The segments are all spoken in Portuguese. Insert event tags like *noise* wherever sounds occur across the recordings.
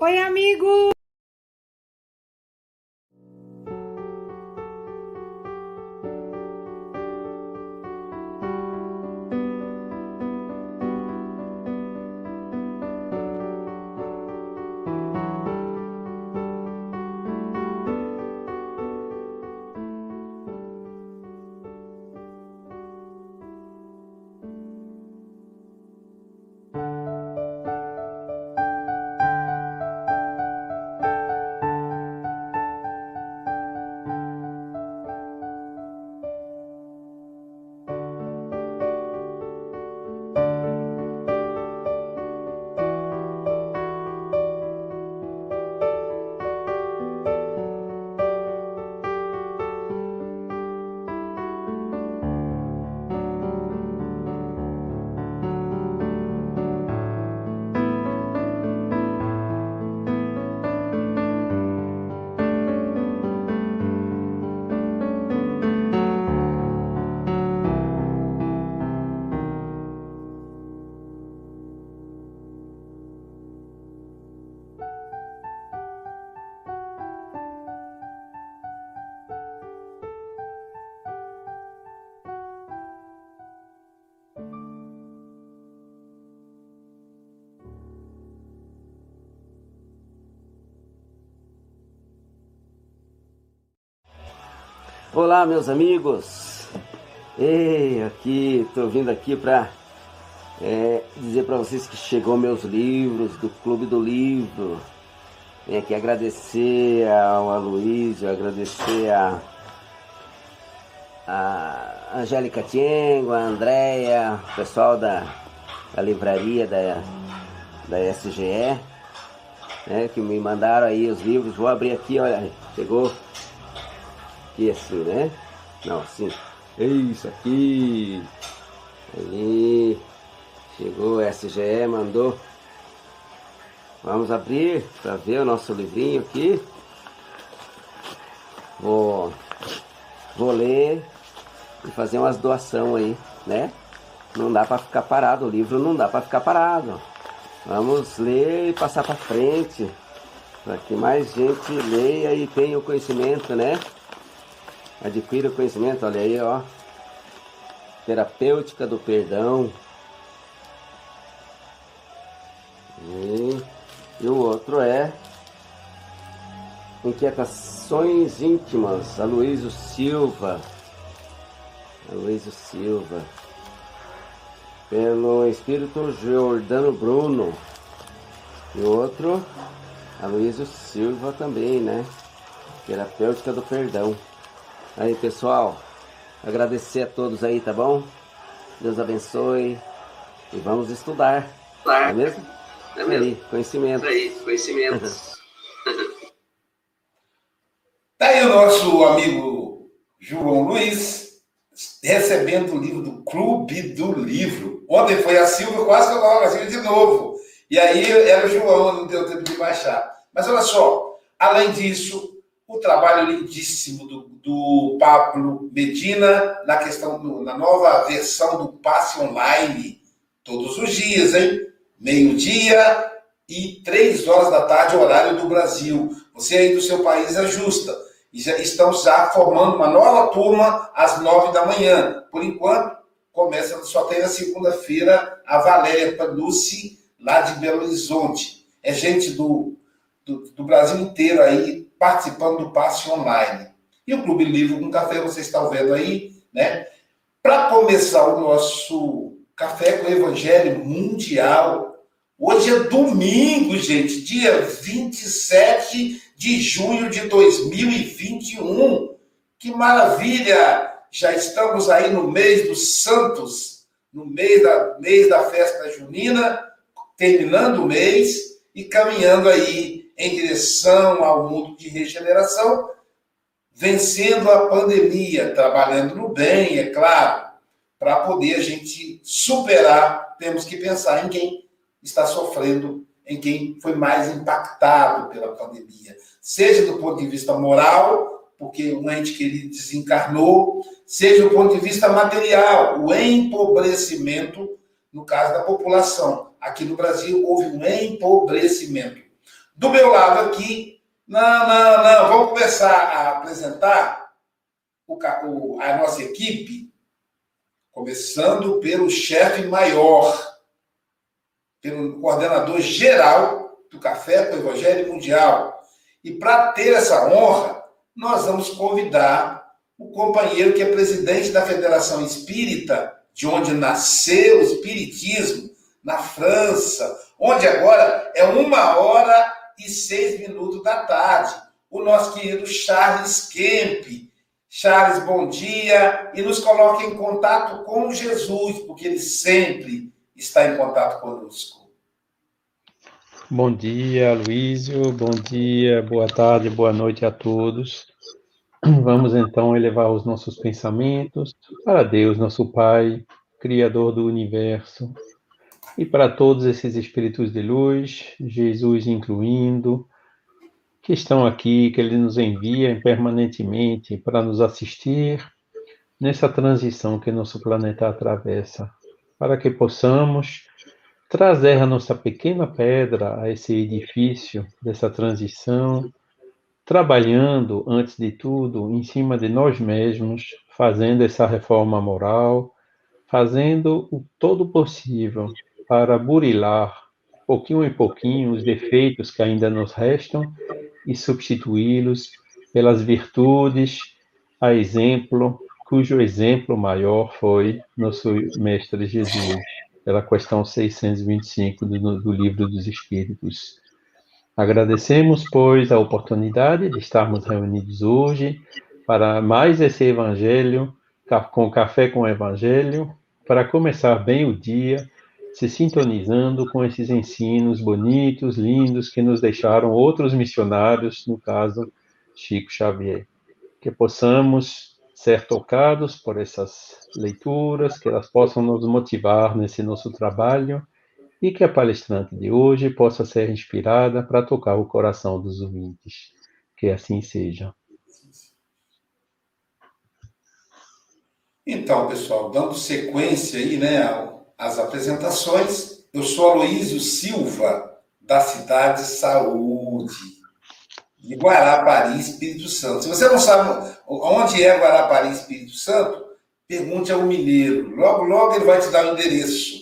Oi, amigo! Olá, meus amigos. Ei, aqui, tô vindo aqui para é, dizer para vocês que chegou meus livros do Clube do Livro. Venho aqui agradecer ao Aloysio, agradecer a, a Angélica Tiengo, a Andréia, o pessoal da, da livraria da, da SGE, né, que me mandaram aí os livros. Vou abrir aqui, olha, chegou aqui assim, né? Não, assim. É isso aqui. Aí. Chegou o SGE, mandou. Vamos abrir para ver o nosso livrinho aqui. Vou, vou ler e fazer umas doação aí, né? Não dá para ficar parado, o livro não dá para ficar parado. Vamos ler e passar para frente, para que mais gente leia e tenha o conhecimento, né? Adquira o conhecimento, olha aí, ó. Terapêutica do perdão. E, e o outro é Inquietações íntimas, Aloysio Silva. Aloysio Silva. Pelo Espírito Jordano Bruno. E outro, Aloysio Silva também, né? Terapêutica do Perdão. Aí, pessoal, agradecer a todos aí, tá bom? Deus abençoe e vamos estudar. É mesmo? É mesmo. Aí, conhecimento. Aí, *laughs* conhecimento. tá aí o nosso amigo João Luiz recebendo o livro do Clube do Livro. Ontem foi a Silvia, quase que eu coloco a Silvia de novo. E aí era o João, não deu tempo de baixar. Mas olha só, além disso, o trabalho lindíssimo do, do Pablo Medina na questão na nova versão do passe online, todos os dias, hein? Meio-dia e três horas da tarde, horário do Brasil. Você aí do seu país ajusta. E já estão já formando uma nova turma às nove da manhã. Por enquanto, começa, só tem na segunda-feira a Valéria Panucci, lá de Belo Horizonte. É gente do, do, do Brasil inteiro aí participando do passe online. E o Clube Livro com Café, você está vendo aí, né? Para começar o nosso Café com o Evangelho Mundial, hoje é domingo, gente, dia 27 de junho de 2021. Que maravilha! Já estamos aí no mês dos santos, no mês da, mês da festa junina, terminando o mês e caminhando aí em direção ao mundo de regeneração, vencendo a pandemia, trabalhando no bem, é claro, para poder a gente superar, temos que pensar em quem está sofrendo, em quem foi mais impactado pela pandemia, seja do ponto de vista moral, porque um ente querido desencarnou, seja do ponto de vista material, o empobrecimento, no caso da população. Aqui no Brasil houve um empobrecimento Do meu lado aqui, não, não, não, vamos começar a apresentar o, o, a nossa equipe, começando pelo chefe maior, pelo coordenador geral do Café com Evangelho Mundial. E para ter essa honra, nós vamos convidar o companheiro que é presidente da Federação Espírita, de onde nasceu o Espiritismo, na França, onde agora é uma hora e seis minutos da tarde. O nosso querido Charles Kemp. Charles, bom dia e nos coloque em contato com Jesus, porque ele sempre está em contato conosco. Bom dia, Luísio. Bom dia, boa tarde, boa noite a todos. Vamos então elevar os nossos pensamentos para Deus, nosso Pai, Criador do universo, e para todos esses espíritos de luz, Jesus incluindo, que estão aqui, que Ele nos envia permanentemente para nos assistir nessa transição que nosso planeta atravessa, para que possamos trazer a nossa pequena pedra a esse edifício dessa transição trabalhando, antes de tudo, em cima de nós mesmos, fazendo essa reforma moral, fazendo o todo possível para burilar, pouquinho em pouquinho, os defeitos que ainda nos restam e substituí-los pelas virtudes, a exemplo, cujo exemplo maior foi nosso Mestre Jesus, pela questão 625 do, do Livro dos Espíritos. Agradecemos, pois, a oportunidade de estarmos reunidos hoje para mais esse Evangelho, com Café com Evangelho, para começar bem o dia, se sintonizando com esses ensinos bonitos, lindos, que nos deixaram outros missionários, no caso, Chico Xavier. Que possamos ser tocados por essas leituras, que elas possam nos motivar nesse nosso trabalho e que a palestrante de hoje possa ser inspirada para tocar o coração dos ouvintes. Que assim seja. Então, pessoal, dando sequência aí, né, às apresentações, eu sou Aloísio Silva, da cidade Saúde, de Guarapari, Espírito Santo. Se você não sabe onde é Guarapari, Espírito Santo, pergunte ao mineiro. Logo, logo ele vai te dar o endereço.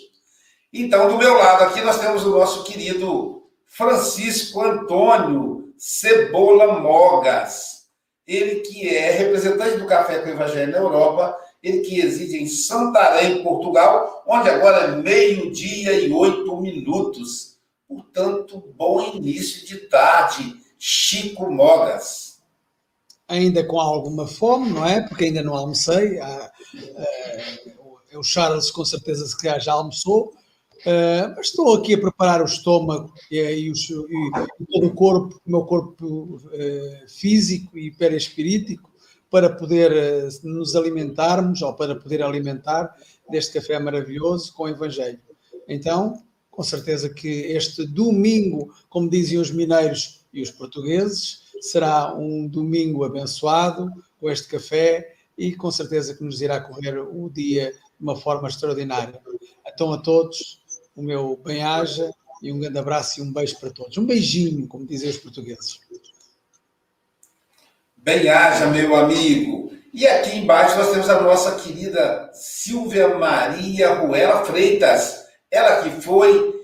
Então, do meu lado aqui, nós temos o nosso querido Francisco Antônio Cebola Mogas. Ele que é representante do Café com o Evangelho na Europa, que reside em Santarém, Portugal, onde agora é meio-dia e oito minutos. Portanto, bom início de tarde, Chico Mogas. Ainda com alguma fome, não é? Porque ainda não almocei. Ah, ah, o Charles, com certeza, se já almoçou. Uh, mas estou aqui a preparar o estômago e, e, e todo o corpo, o meu corpo uh, físico e perispirítico, para poder uh, nos alimentarmos ou para poder alimentar deste café maravilhoso com o Evangelho. Então, com certeza que este domingo, como diziam os mineiros e os portugueses, será um domingo abençoado com este café e com certeza que nos irá correr o dia de uma forma extraordinária. Então, a todos, o meu bem-aja e um grande abraço e um beijo para todos. Um beijinho, como dizem os portugueses. Bem-aja, meu amigo. E aqui embaixo nós temos a nossa querida Silvia Maria Ruela Freitas. Ela que foi,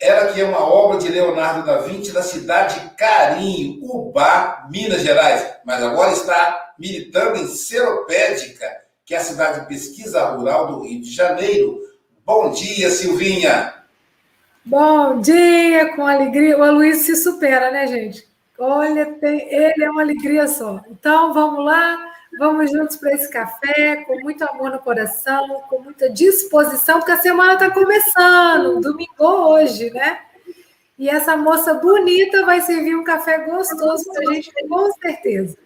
ela que é uma obra de Leonardo da Vinci da cidade de Carinho, Ubá, Minas Gerais. Mas agora está militando em Seropédica, que é a cidade de pesquisa rural do Rio de Janeiro Bom dia, Silvinha. Bom dia, com alegria. O Aloysio se supera, né, gente? Olha, tem... ele é uma alegria só. Então, vamos lá, vamos juntos para esse café, com muito amor no coração, com muita disposição, porque a semana está começando, domingo hoje, né? E essa moça bonita vai servir um café gostoso para a gente, com certeza.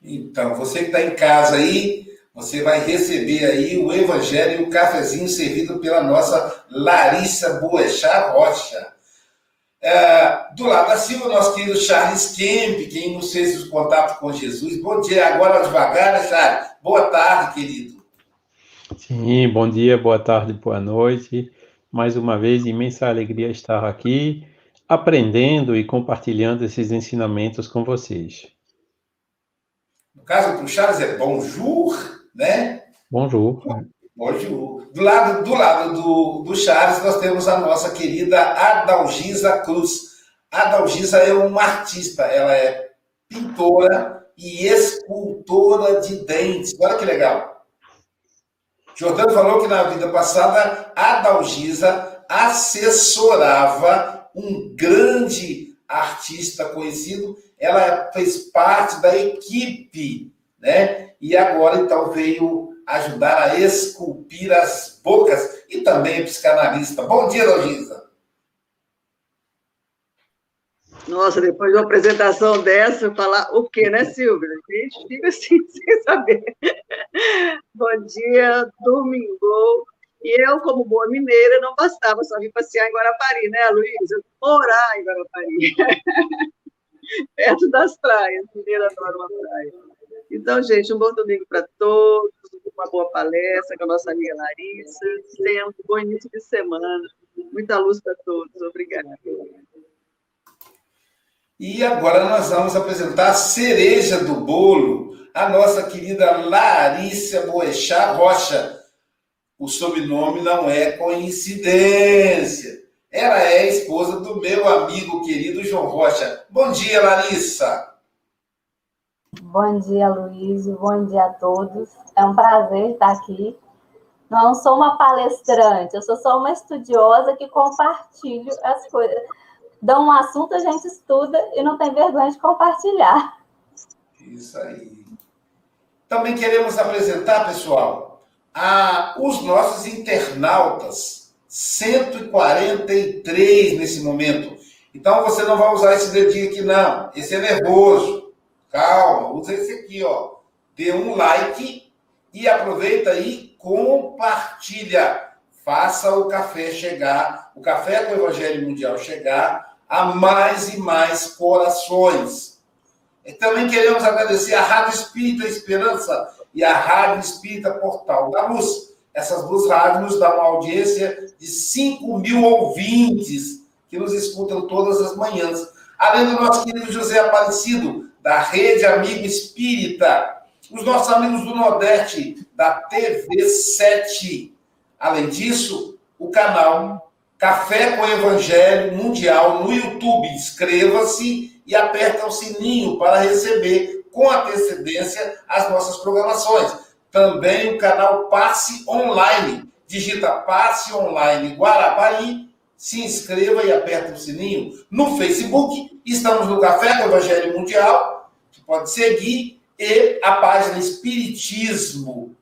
Então, você que está em casa aí, você vai receber aí o evangelho e o cafezinho servido pela nossa Larissa Boechat Rocha. É, do lado da Silva, nosso querido Charles Kemp, quem nos fez o contato com Jesus. Bom dia, agora devagar, né, Charles? Boa tarde, querido. Sim, bom dia, boa tarde, boa noite. Mais uma vez, imensa alegria estar aqui aprendendo e compartilhando esses ensinamentos com vocês. No caso do Charles é bonjour, né? Bonjour. Bonjour. Do lado do, lado do, do Charles, nós temos a nossa querida Adalgisa Cruz. Adalgisa é uma artista, ela é pintora e escultora de dentes. Olha que legal. Jordano falou que na vida passada, Adalgisa assessorava um grande artista conhecido, ela fez parte da equipe, né? E agora então veio ajudar a esculpir as bocas e também psicanalista. Bom dia, Adalgisa. Nossa, depois de uma apresentação dessa, falar o quê, né, Silvia? A gente fica assim, *laughs* sem saber. Bom dia, domingo. E eu, como boa mineira, não bastava só vir passear em Guarapari, né, Luísa? Morar em Guarapari. *laughs* Perto das praias. Mineira adora uma praia. Então, gente, um bom domingo para todos, uma boa palestra com a nossa amiga Larissa. Tenha um bom início de semana. Muita luz para todos. Obrigada. E agora nós vamos apresentar a cereja do bolo, a nossa querida Larissa Boechat Rocha. O sobrenome não é coincidência. Ela é esposa do meu amigo querido João Rocha. Bom dia, Larissa. Bom dia, Luiz. Bom dia a todos. É um prazer estar aqui. Não sou uma palestrante, eu sou só uma estudiosa que compartilho as coisas dão um assunto, a gente estuda e não tem vergonha de compartilhar. Isso aí. Também queremos apresentar, pessoal, a, os nossos internautas, 143 nesse momento. Então você não vai usar esse dedinho aqui, não. Esse é nervoso. Calma, usa esse aqui, ó. Dê um like e aproveita e compartilha. Faça o café chegar, o café com o Evangelho Mundial chegar a mais e mais corações. E também queremos agradecer a Rádio Espírita Esperança e a Rádio Espírita Portal da Luz. Essas duas rádios nos dão uma audiência de 5 mil ouvintes que nos escutam todas as manhãs. Além do nosso querido José Aparecido, da Rede Amigo Espírita. Os nossos amigos do Nordeste, da TV7. Além disso, o canal Café com Evangelho Mundial no YouTube. Inscreva-se e aperta o sininho para receber com antecedência as nossas programações. Também o canal Passe Online. Digita Passe Online Guarapari, se inscreva e aperta o sininho. No Facebook, estamos no Café com Evangelho Mundial, que pode seguir, e a página Espiritismo.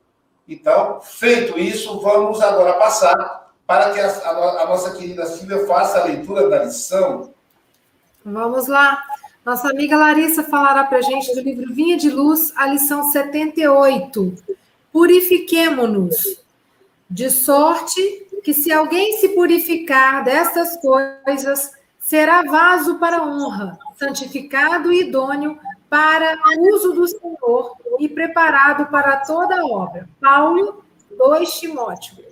Então, feito isso, vamos agora passar para que a, a, a nossa querida Silvia faça a leitura da lição. Vamos lá. Nossa amiga Larissa falará para a gente do livro Vinha de Luz, a lição 78. Purifiquemo-nos, de sorte que se alguém se purificar destas coisas, será vaso para honra, santificado e idôneo para uso do Senhor e preparado para toda obra. Paulo 2 Timóteo.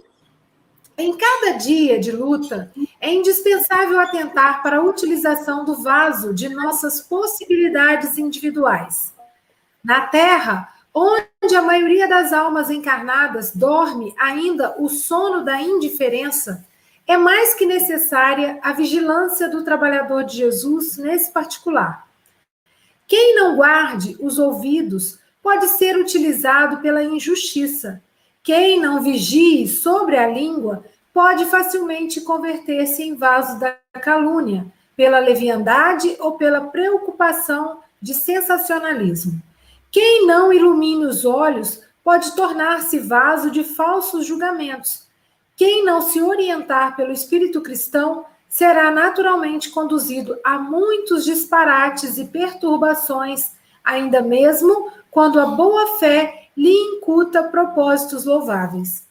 Em cada dia de luta, é indispensável atentar para a utilização do vaso de nossas possibilidades individuais. Na Terra, onde a maioria das almas encarnadas dorme ainda o sono da indiferença, é mais que necessária a vigilância do trabalhador de Jesus nesse particular. Quem não guarde os ouvidos pode ser utilizado pela injustiça quem não vigie sobre a língua pode facilmente converter-se em vaso da calúnia, pela leviandade ou pela preocupação de sensacionalismo. Quem não ilumine os olhos pode tornar-se vaso de falsos julgamentos. Quem não se orientar pelo espírito cristão será naturalmente conduzido a muitos disparates e perturbações, ainda mesmo quando a boa fé lhe incuta propósitos louváveis.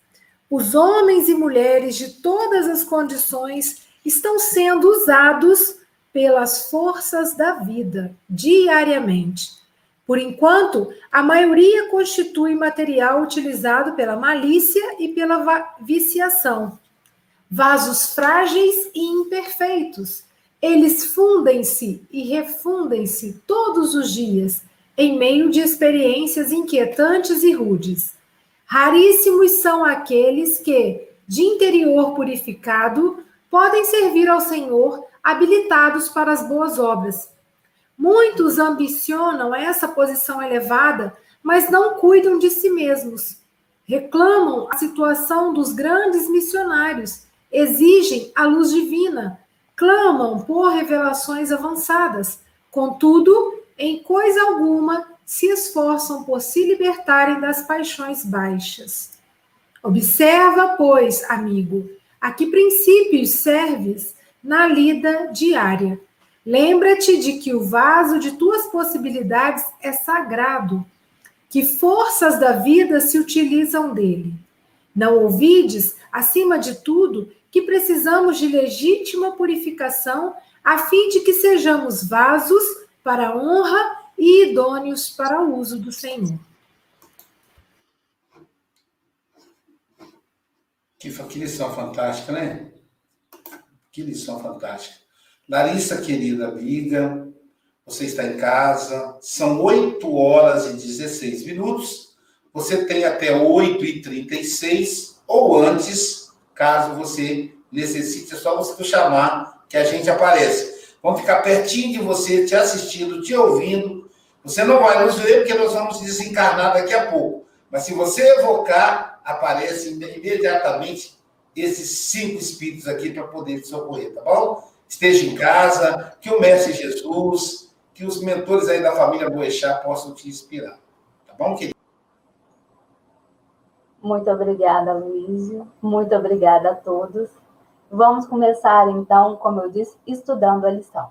Os homens e mulheres de todas as condições estão sendo usados pelas forças da vida diariamente. Por enquanto, a maioria constitui material utilizado pela malícia e pela viciação. Vasos frágeis e imperfeitos, Eles fundem-se e refundem-se todos os dias em meio de experiências inquietantes e rudes. Raríssimos são aqueles que, de interior purificado, podem servir ao Senhor habilitados para as boas obras. Muitos ambicionam essa posição elevada, mas não cuidam de si mesmos. Reclamam a situação dos grandes missionários, exigem a luz divina, clamam por revelações avançadas. Contudo, em coisa alguma se esforçam por se libertarem das paixões baixas. Observa, pois, amigo, a que princípios serves na lida diária. Lembra-te de que o vaso de tuas possibilidades é sagrado, que forças da vida se utilizam dele. Não ouvides, acima de tudo, que precisamos de legítima purificação a fim de que sejamos vasos para a honra e idôneos para o uso do Senhor. Que, que lição fantástica, né? Que lição fantástica. Larissa, querida amiga, você está em casa, são 8 horas e 16 minutos. Você tem até 8 e 36 ou antes, caso você necessite, é só você chamar que a gente aparece. Vamos ficar pertinho de você, te assistindo, te ouvindo. Você não vai nos ver porque nós vamos desencarnar daqui a pouco. Mas se você evocar, aparece imediatamente esses cinco espíritos aqui para poder te socorrer, tá bom? Esteja em casa, que o Mestre Jesus, que os mentores aí da família Boechat possam te inspirar. Tá bom, querido? Muito obrigada, Luísio. Muito obrigada a todos. Vamos começar, então, como eu disse, estudando a lição.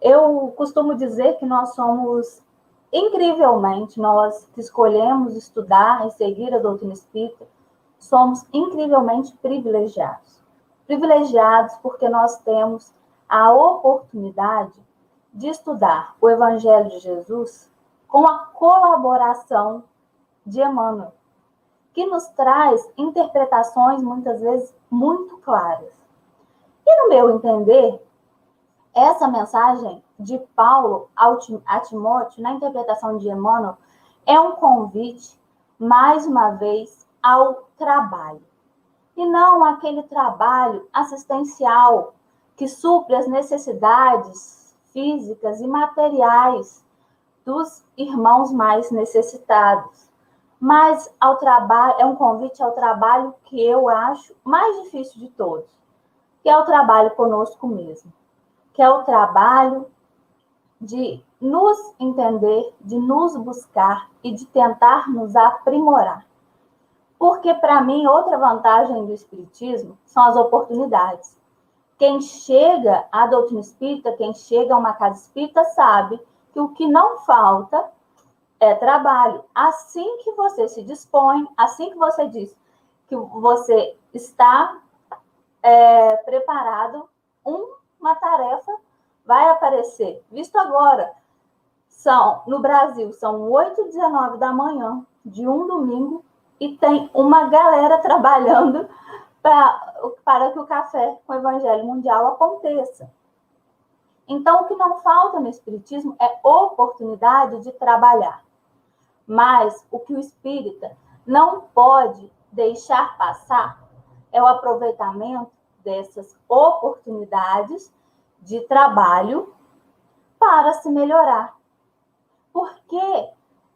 Eu costumo dizer que nós somos incrivelmente, nós que escolhemos estudar e seguir a doutrina espírita, somos incrivelmente privilegiados. Privilegiados porque nós temos a oportunidade de estudar o Evangelho de Jesus com a colaboração de Emmanuel, que nos traz interpretações muitas vezes muito claras. E no meu entender, essa mensagem de Paulo a Timóteo, na interpretação de Emmanuel, é um convite, mais uma vez, ao trabalho. E não aquele trabalho assistencial que supre as necessidades físicas e materiais dos irmãos mais necessitados. Mas ao trabalho é um convite ao trabalho que eu acho mais difícil de todos, que é o trabalho conosco mesmo que é o trabalho de nos entender, de nos buscar e de tentar nos aprimorar. Porque, para mim, outra vantagem do Espiritismo são as oportunidades. Quem chega à doutrina espírita, quem chega a uma casa espírita, sabe que o que não falta é trabalho. Assim que você se dispõe, assim que você diz que você está é, preparado, um uma tarefa vai aparecer. Visto agora, são no Brasil, são 8 e 19 da manhã de um domingo e tem uma galera trabalhando para que o café com o Evangelho Mundial aconteça. Então, o que não falta no Espiritismo é oportunidade de trabalhar. Mas o que o espírita não pode deixar passar é o aproveitamento dessas oportunidades de trabalho para se melhorar. Porque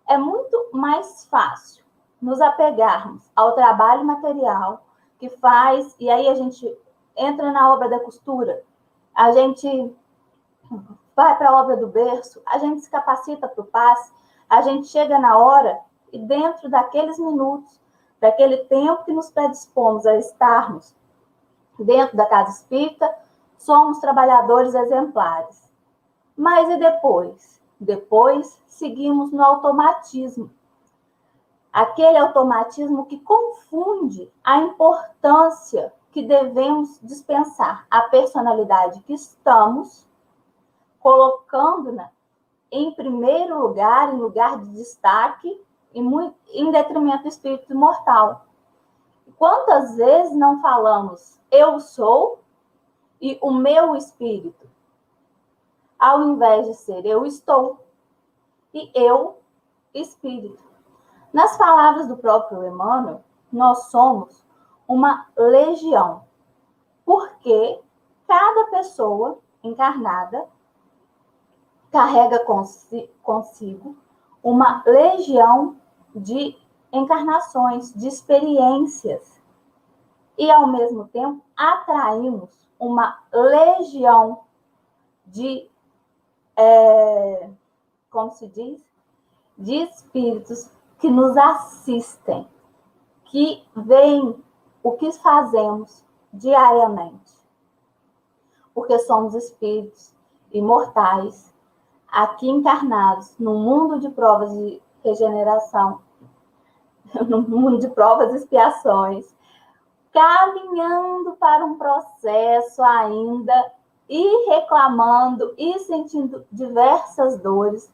é muito mais fácil nos apegarmos ao trabalho material que faz, e aí a gente entra na obra da costura, a gente vai para a obra do berço, a gente se capacita para o passe, a gente chega na hora e dentro daqueles minutos, daquele tempo que nos predispomos a estarmos dentro da casa espírita, somos trabalhadores exemplares. Mas e depois? Depois seguimos no automatismo. Aquele automatismo que confunde a importância que devemos dispensar à personalidade que estamos, colocando-na em primeiro lugar, em lugar de destaque, em detrimento do espírito imortal. Quantas vezes não falamos eu sou e o meu espírito. Ao invés de ser eu estou e eu espírito. Nas palavras do próprio Emmanuel, nós somos uma legião, porque cada pessoa encarnada carrega consigo uma legião de encarnações, de experiências. E, ao mesmo tempo, atraímos uma legião de, é, como se diz, de espíritos que nos assistem, que veem o que fazemos diariamente. Porque somos espíritos imortais, aqui encarnados, no mundo de provas de regeneração, *laughs* no mundo de provas e expiações, caminhando para um processo ainda e reclamando e sentindo diversas dores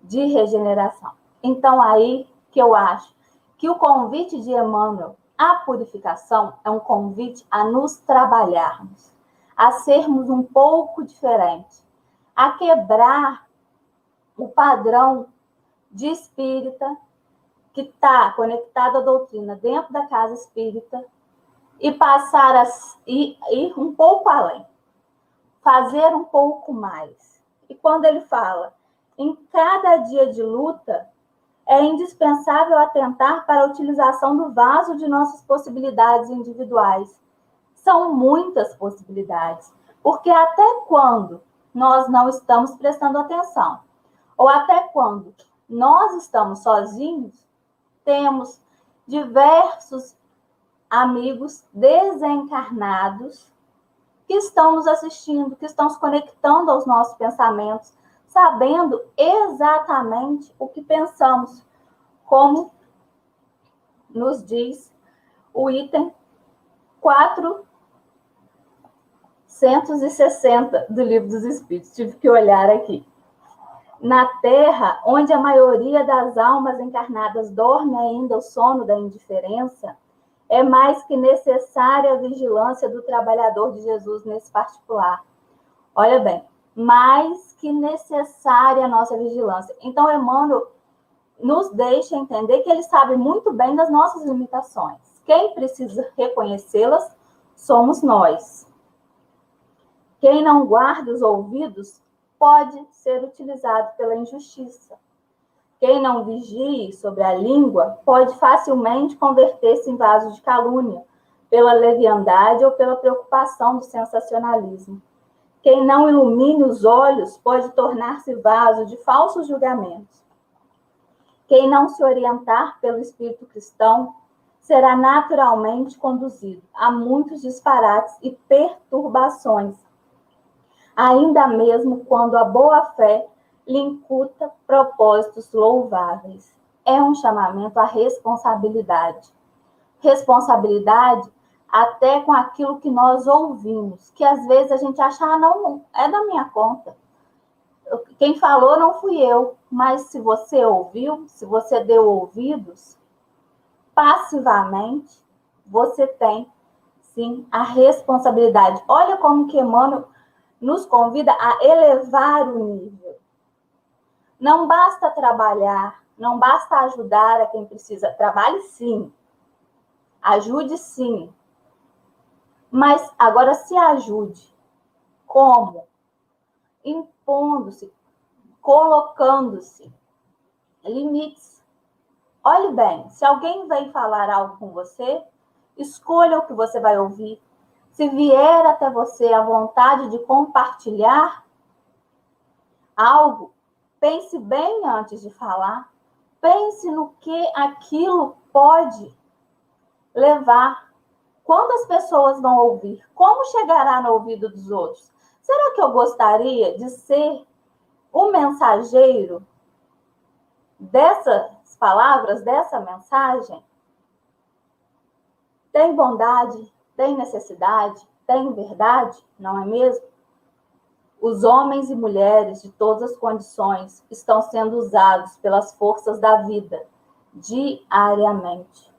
de regeneração. Então, aí que eu acho que o convite de Emmanuel à purificação é um convite a nos trabalharmos, a sermos um pouco diferentes, a quebrar o padrão de espírita que está conectado à doutrina dentro da casa espírita e passar a ir, ir um pouco além, fazer um pouco mais. E quando ele fala em cada dia de luta, é indispensável atentar para a utilização do vaso de nossas possibilidades individuais. São muitas possibilidades, porque até quando nós não estamos prestando atenção, ou até quando nós estamos sozinhos, temos diversos amigos desencarnados que estão nos assistindo, que estão se conectando aos nossos pensamentos, sabendo exatamente o que pensamos, como nos diz o item 460 do Livro dos Espíritos. Tive que olhar aqui. Na Terra, onde a maioria das almas encarnadas dorme ainda o sono da indiferença, é mais que necessária a vigilância do trabalhador de Jesus nesse particular. Olha bem, mais que necessária a nossa vigilância. Então, Emmanuel nos deixa entender que ele sabe muito bem das nossas limitações. Quem precisa reconhecê-las somos nós. Quem não guarda os ouvidos pode ser utilizado pela injustiça. Quem não vigie sobre a língua pode facilmente converter-se em vaso de calúnia, pela leviandade ou pela preocupação do sensacionalismo. Quem não ilumine os olhos pode tornar-se vaso de falsos julgamentos. Quem não se orientar pelo espírito cristão será naturalmente conduzido a muitos disparates e perturbações, ainda mesmo quando a boa fé lhe incuta propósitos louváveis. É um chamamento à responsabilidade. Responsabilidade até com aquilo que nós ouvimos, que às vezes a gente acha, ah, não, é da minha conta. Quem falou não fui eu, mas se você ouviu, se você deu ouvidos, passivamente, você tem sim a responsabilidade. Olha como que Emmanuel nos convida a elevar o nível. Não basta trabalhar, não basta ajudar a quem precisa. Trabalhe sim, ajude sim, mas agora se ajude. Como? Impondo-se, colocando-se. Limites. Olhe bem, se alguém vem falar algo com você, escolha o que você vai ouvir. Se vier até você a vontade de compartilhar algo, pense bem antes de falar. Pense no que aquilo pode levar Quantas pessoas vão ouvir? Como chegará no ouvido dos outros? Será que eu gostaria de ser o mensageiro dessas palavras, dessa mensagem? Tem bondade, tem necessidade, tem verdade, não é mesmo? Os homens e mulheres de todas as condições estão sendo usados pelas forças da vida diariamente.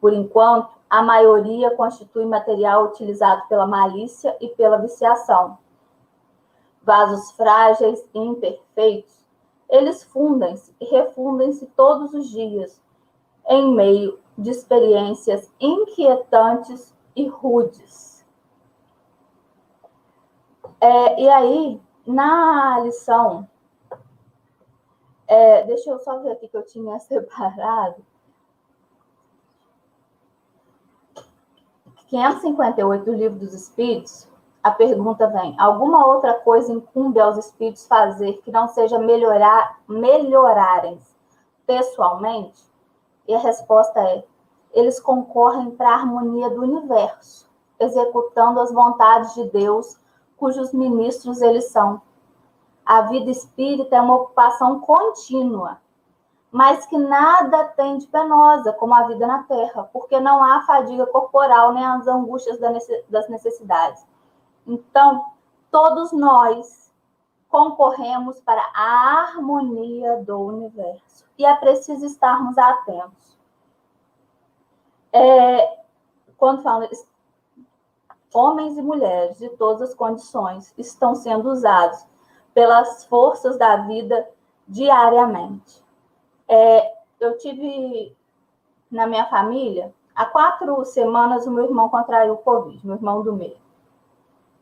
Por enquanto, a maioria constitui material utilizado pela malícia e pela viciação. Vasos frágeis e imperfeitos, eles fundem-se e refundem-se todos os dias, em meio de experiências inquietantes e rudes. É, e aí, na lição, é, deixa eu só ver aqui que eu tinha *laughs* separado. 558 do Livro dos Espíritos, a pergunta vem: alguma outra coisa incumbe aos espíritos fazer que não seja melhorar, melhorarem pessoalmente? E a resposta é: eles concorrem para a harmonia do universo, executando as vontades de Deus, cujos ministros eles são. A vida espírita é uma ocupação contínua, mas que nada tem de penosa, como a vida na Terra, porque não há fadiga corporal nem as angústias das necessidades. Então, todos nós concorremos para a harmonia do universo. E é preciso estarmos atentos. É, quando falam homens e mulheres de todas as condições estão sendo usados pelas forças da vida diariamente. É, eu tive na minha família, há quatro semanas, o meu irmão contraiu o Covid, meu irmão do meio.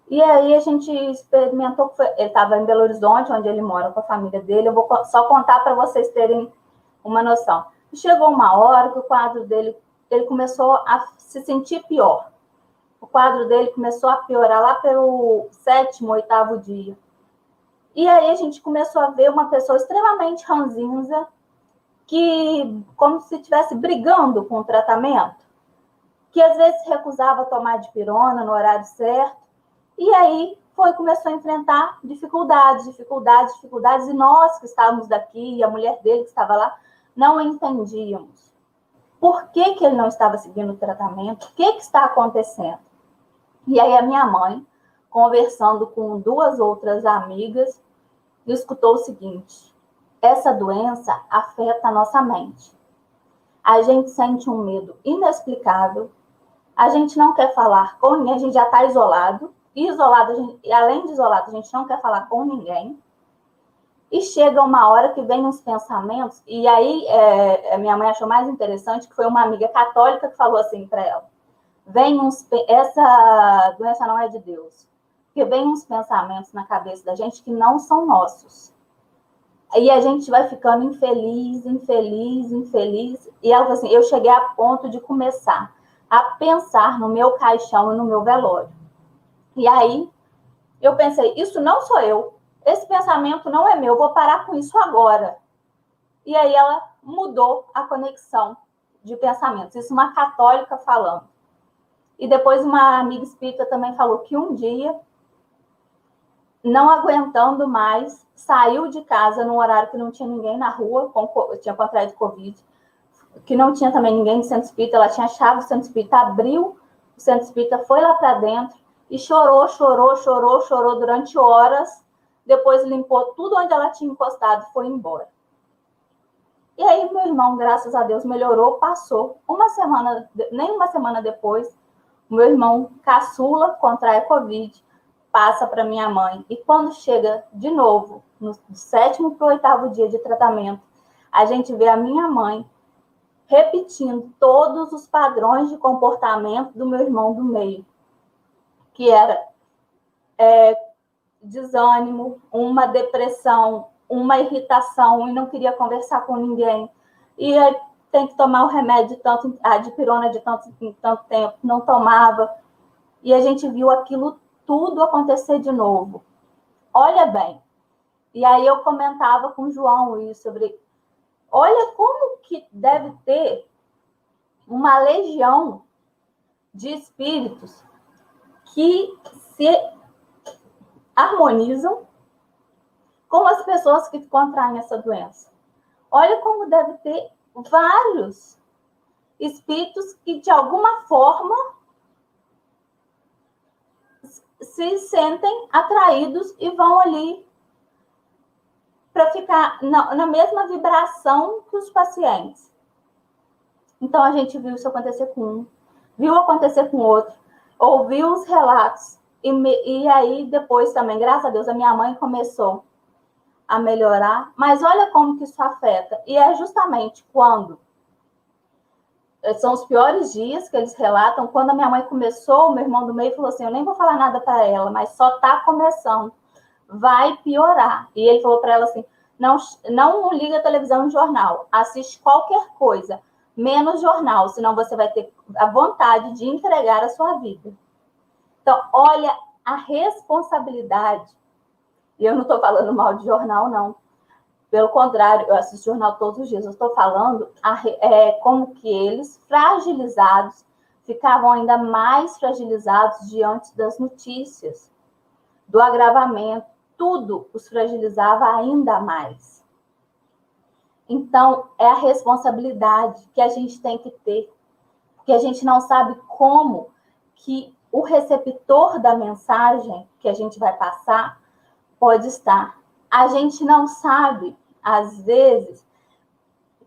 E aí a gente experimentou, ele estava em Belo Horizonte, onde ele mora com a família dele. Eu vou só contar para vocês terem uma noção. Chegou uma hora que o quadro dele, ele começou a se sentir pior. O quadro dele começou a piorar lá pelo sétimo, oitavo dia. E aí a gente começou a ver uma pessoa extremamente ranzinza, que como se estivesse brigando com o tratamento, que às vezes recusava tomar de pirona no horário certo, e aí foi começou a enfrentar dificuldades, dificuldades, dificuldades, e nós que estávamos daqui, e a mulher dele que estava lá, não entendíamos. Por que, que ele não estava seguindo o tratamento? O que, que está acontecendo? E aí a minha mãe, conversando com duas outras amigas, escutou o seguinte: essa doença afeta a nossa mente. A gente sente um medo inexplicável, a gente não quer falar com ninguém, a gente já está isolado, e isolado, gente, além de isolado, a gente não quer falar com ninguém. E chega uma hora que vem uns pensamentos, e aí é, é minha mãe achou mais interessante que foi uma amiga católica que falou assim para ela: vem uns, essa doença não é de Deus, porque vem uns pensamentos na cabeça da gente que não são nossos. E a gente vai ficando infeliz, infeliz, infeliz. E ela assim: eu cheguei a ponto de começar a pensar no meu caixão e no meu velório. E aí eu pensei: isso não sou eu. Esse pensamento não é meu. Eu vou parar com isso agora. E aí ela mudou a conexão de pensamentos. Isso uma católica falando. E depois uma amiga espírita também falou que um dia não aguentando mais, saiu de casa num horário que não tinha ninguém na rua, com, tinha contraído Covid, que não tinha também ninguém no centro espírita, ela tinha chave do centro espírita, abriu o centro espírita, foi lá para dentro e chorou, chorou, chorou, chorou durante horas, depois limpou tudo onde ela tinha encostado e foi embora. E aí, meu irmão, graças a Deus, melhorou, passou. Uma semana, nem uma semana depois, meu irmão caçula contrai Covid passa para minha mãe. E quando chega de novo, no sétimo para o oitavo dia de tratamento, a gente vê a minha mãe repetindo todos os padrões de comportamento do meu irmão do meio, que era é, desânimo, uma depressão, uma irritação e não queria conversar com ninguém. E tem que tomar o remédio de tanto, a dipirona de tanto em tanto tempo, não tomava. E a gente viu aquilo tudo acontecer de novo. Olha bem. E aí eu comentava com o João isso sobre olha como que deve ter uma legião de espíritos que se harmonizam com as pessoas que contraem essa doença. Olha como deve ter vários espíritos que, de alguma forma, se sentem atraídos e vão ali para ficar na, na, mesma vibração que os pacientes. Então a gente viu isso acontecer com um, viu acontecer com outro, ouviu os relatos. E, me, e aí, depois também, graças a Deus, a minha mãe começou a melhorar. Mas olha como que isso afeta. E é justamente quando são os piores dias que eles relatam. Quando a minha mãe começou, o meu irmão do meio falou assim: Eu nem vou falar nada para ela, mas só está começando, vai piorar. E ele falou para ela assim: não, não liga a televisão e jornal, assiste qualquer coisa, menos jornal, senão você vai ter a vontade de entregar a sua vida. Então, olha a responsabilidade. E eu não estou falando mal de jornal, não. Pelo contrário, eu assisto jornal todos os dias. Eu estou falando a, é, como que eles, fragilizados, ficavam ainda mais fragilizados diante das notícias, do agravamento. Tudo os fragilizava ainda mais. Então, é a responsabilidade que a gente tem que ter, porque a gente não sabe como que o receptor da mensagem que a gente vai passar pode estar a gente não sabe, às vezes,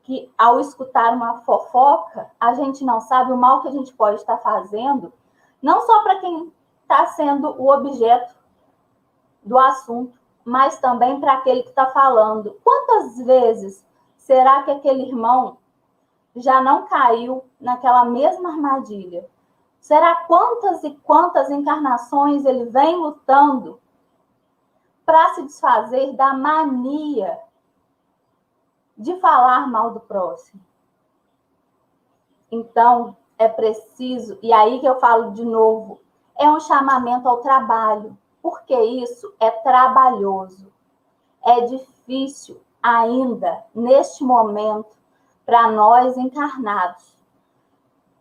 que ao escutar uma fofoca, a gente não sabe o mal que a gente pode estar fazendo, não só para quem está sendo o objeto do assunto, mas também para aquele que está falando. Quantas vezes será que aquele irmão já não caiu naquela mesma armadilha? Será quantas e quantas encarnações ele vem lutando para se desfazer da mania de falar mal do próximo. Então, é preciso, e aí que eu falo de novo, é um chamamento ao trabalho, porque isso é trabalhoso. É difícil ainda, neste momento, para nós encarnados,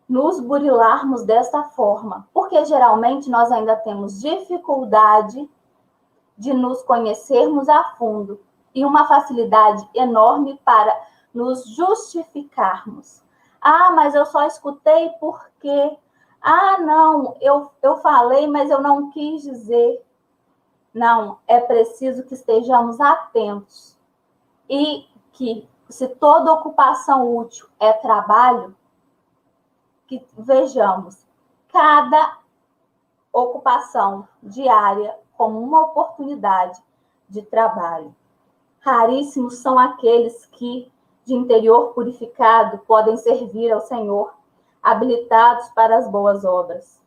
nos burilarmos desta forma, porque geralmente nós ainda temos dificuldade de nos conhecermos a fundo e uma facilidade enorme para nos justificarmos. Ah, mas eu só escutei porque. Ah, não, eu, eu falei, mas eu não quis dizer. Não, é preciso que estejamos atentos e que, se toda ocupação útil é trabalho, que vejamos cada ocupação diária como uma oportunidade de trabalho. Raríssimos são aqueles que, de interior purificado, podem servir ao Senhor, habilitados para as boas obras.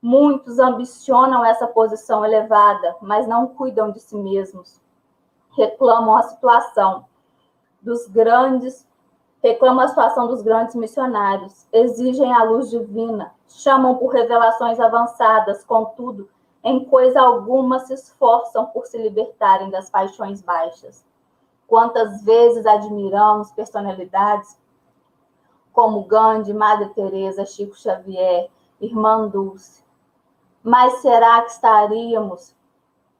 Muitos ambicionam essa posição elevada, mas não cuidam de si mesmos. Reclamam a situação dos grandes, reclamam a situação dos grandes missionários, exigem a luz divina, chamam por revelações avançadas, contudo, em coisa alguma se esforçam por se libertarem das paixões baixas. Quantas vezes admiramos personalidades como Gandhi, Madre Teresa, Chico Xavier, Irmã Dulce. Mas será que estaríamos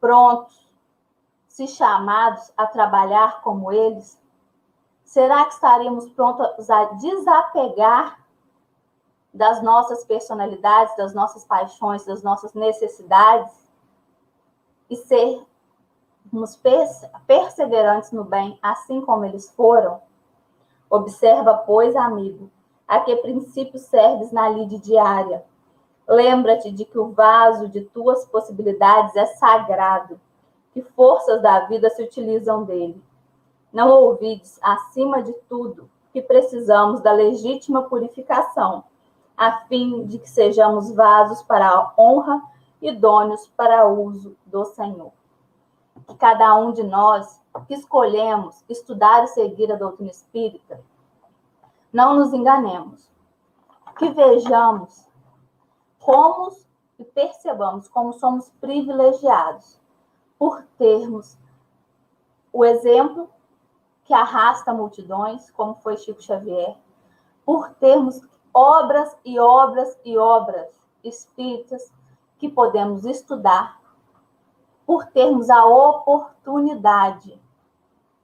prontos, se chamados a trabalhar como eles? Será que estaríamos prontos a desapegar das nossas personalidades, das nossas paixões, das nossas necessidades e sermos perseverantes no bem, assim como eles foram? Observa, pois, amigo, a que princípio serves na lide diária. Lembra-te de que o vaso de tuas possibilidades é sagrado, que forças da vida se utilizam dele. Não ouvides, acima de tudo, que precisamos da legítima purificação a fim de que sejamos vasos para a honra, idôneos para uso do Senhor. Que cada um de nós que escolhemos estudar e seguir a doutrina espírita, não nos enganemos. Que vejamos como e percebamos como somos privilegiados por termos o exemplo que arrasta multidões, como foi Chico Xavier, por termos obras e obras e obras espíritas que podemos estudar por termos a oportunidade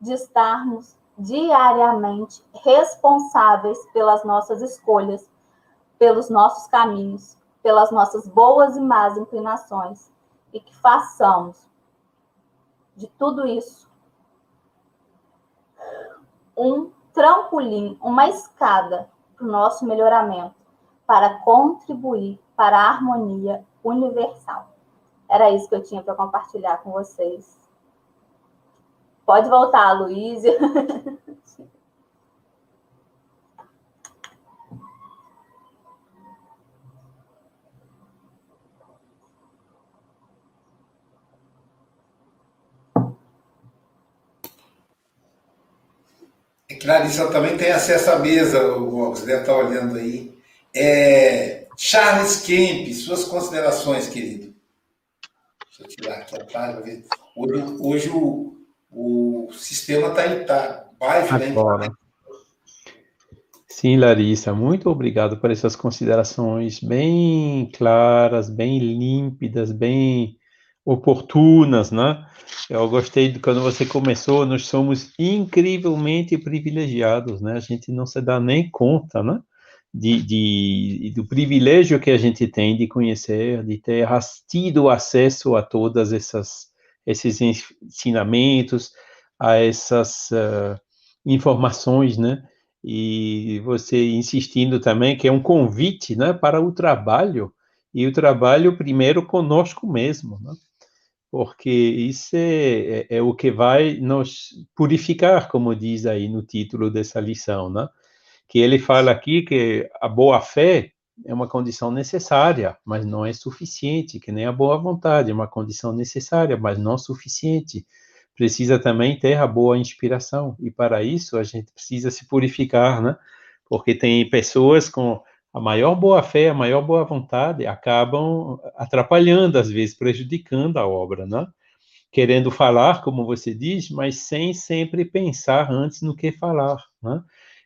de estarmos diariamente responsáveis pelas nossas escolhas, pelos nossos caminhos, pelas nossas boas e más inclinações e que façamos de tudo isso um trampolim, uma escada para o nosso melhoramento, para contribuir para a harmonia universal. Era isso que eu tinha para compartilhar com vocês. Pode voltar, Luísa. Clarissa também tem acesso à mesa, o você deve estar olhando aí. É, Charles Kemp, suas considerações, querido. Deixa eu tirar aqui a página. Hoje, hoje o, o sistema está em tá baixo, né? Agora. Sim, Larissa, muito obrigado por essas considerações bem claras, bem límpidas, bem oportunas, né? Eu gostei de quando você começou, nós somos incrivelmente privilegiados, né? A gente não se dá nem conta, né? De, de, do privilégio que a gente tem de conhecer, de ter tido acesso a todas essas esses ensinamentos, a essas uh, informações, né? E você insistindo também que é um convite, né, para o trabalho e o trabalho primeiro conosco mesmo, né? porque isso é, é, é, o que vai nos purificar, como diz aí no título dessa lição, né? Que ele fala aqui que a boa fé é uma condição necessária, mas não é suficiente, que nem a boa vontade é uma condição necessária, mas não suficiente. Precisa também ter a boa inspiração, e para isso a gente precisa se purificar, né? Porque tem pessoas com a maior boa-fé, a maior boa vontade acabam atrapalhando, às vezes prejudicando a obra, né? Querendo falar, como você diz, mas sem sempre pensar antes no que falar, né?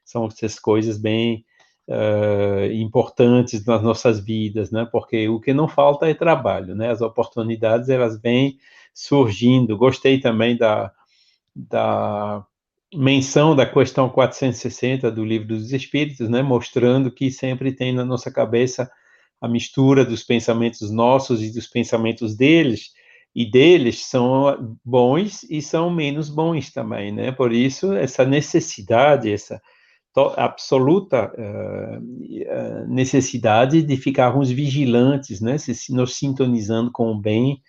São essas coisas bem uh, importantes nas nossas vidas, né? Porque o que não falta é trabalho, né? As oportunidades, elas vêm surgindo. Gostei também da, da menção da questão 460 do Livro dos Espíritos, né, mostrando que sempre tem na nossa cabeça a mistura dos pensamentos nossos e dos pensamentos deles, e deles são bons e são menos bons também, né? Por isso essa necessidade, essa absoluta uh, necessidade de ficarmos vigilantes, né? Se nos sintonizando com o bem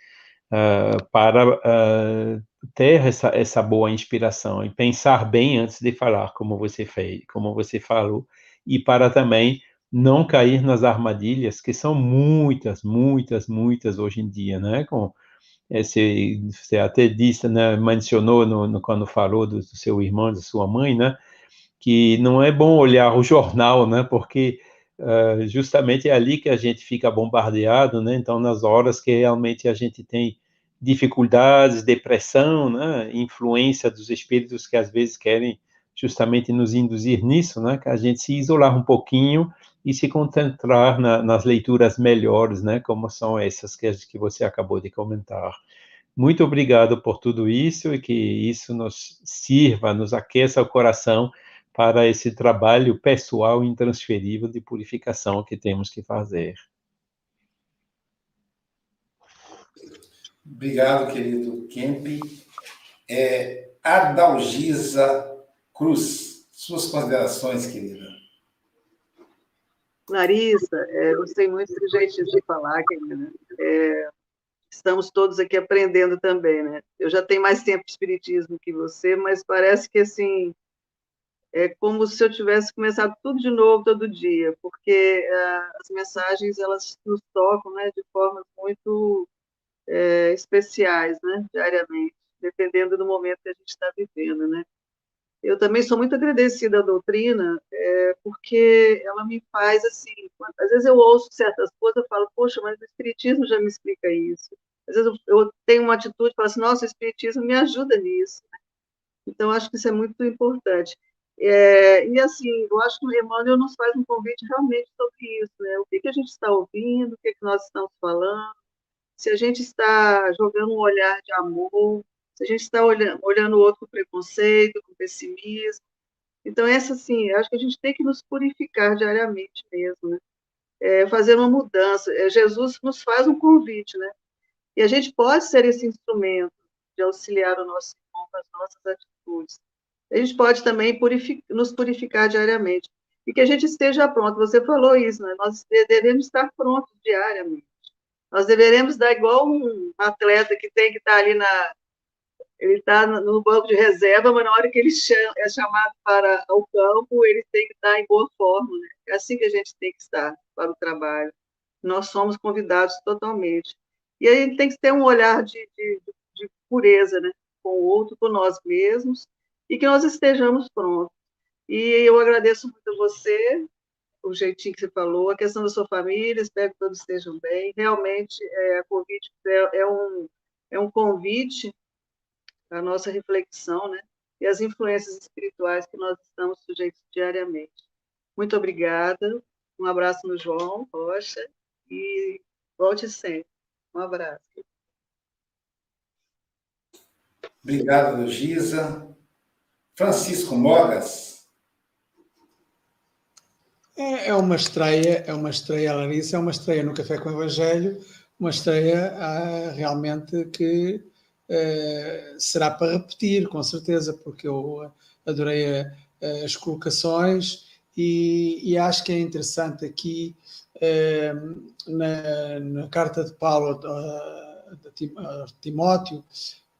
uh, para uh, ter essa, essa boa inspiração e pensar bem antes de falar, como você fez, como você falou, e para também não cair nas armadilhas, que são muitas, muitas, muitas hoje em dia, né? Com esse, você até disse, né, mencionou no, no, quando falou do, do, seu irmão, da sua mãe, né? Que não é bom olhar o jornal, né? Porque uh, justamente é ali que a gente fica bombardeado, né? Então, nas horas que realmente a gente tem dificuldades, depressão, né, influência dos espíritos que às vezes querem justamente nos induzir nisso, né, que a gente se isolar um pouquinho e se concentrar na, nas leituras melhores, né, como são essas que, que você acabou de comentar. Muito obrigado por tudo isso e que isso nos sirva, nos aqueça o coração para esse trabalho pessoal intransferível de purificação que temos que fazer. Obrigado, querido Kemp. É, Adalgisa Cruz, suas considerações, querida. Larissa, é, gostei muito do jeito de falar, querida. É, estamos todos aqui aprendendo também, né? Eu já tenho mais tempo de espiritismo que você, mas parece que, assim, é como se eu tivesse começado tudo de novo todo dia, porque é, as mensagens, elas nos tocam, né, de formas muito é, especiais, né, diariamente, dependendo do momento que a gente está vivendo, né. Eu também sou muito agradecida à doutrina, é, porque ela me faz assim, às vezes eu ouço certas coisas, eu falo, poxa, mas o Espiritismo já me explica isso. Às vezes eu, eu tenho uma atitude falo assim, nossa, o Espiritismo me ajuda nisso. Então, acho que isso é muito importante. É, e assim, eu acho que o Emmanuel nos faz um convite realmente sobre isso, né? O que, que a gente está ouvindo, o que, que nós estamos falando, se a gente está jogando um olhar de amor, se a gente está olhando, olhando o outro com preconceito, com pessimismo. Então, essa, assim, acho que a gente tem que nos purificar diariamente mesmo, né? É, fazer uma mudança. É, Jesus nos faz um convite, né? E a gente pode ser esse instrumento de auxiliar o nosso irmão com as nossas atitudes. A gente pode também purific nos purificar diariamente. e que a gente esteja pronto. Você falou isso, né? Nós devemos estar prontos diariamente. Nós deveremos dar igual um atleta que tem que estar ali na. Ele está no banco de reserva, mas na hora que ele é chamado para o campo, ele tem que estar em boa forma. Né? É assim que a gente tem que estar para o trabalho. Nós somos convidados totalmente. E aí a gente tem que ter um olhar de, de, de pureza, né? Com o outro, com nós mesmos, e que nós estejamos prontos. E eu agradeço muito a você, o jeitinho que você falou, a questão da sua família, espero que todos estejam bem. Realmente, é, a convite é, é um, é um convite à nossa reflexão, né? E as influências espirituais que nós estamos sujeitos diariamente. Muito obrigada, um abraço no João Rocha e volte sempre. Um abraço. Obrigado, Gisa. Francisco Mogas. É, é uma estreia, é uma estreia, Larissa, é uma estreia no Café com o Evangelho, uma estreia ah, realmente que ah, será para repetir, com certeza, porque eu adorei a, as colocações e, e, acho que é interessante aqui ah, na, na, carta de Paulo a, a Timóteo,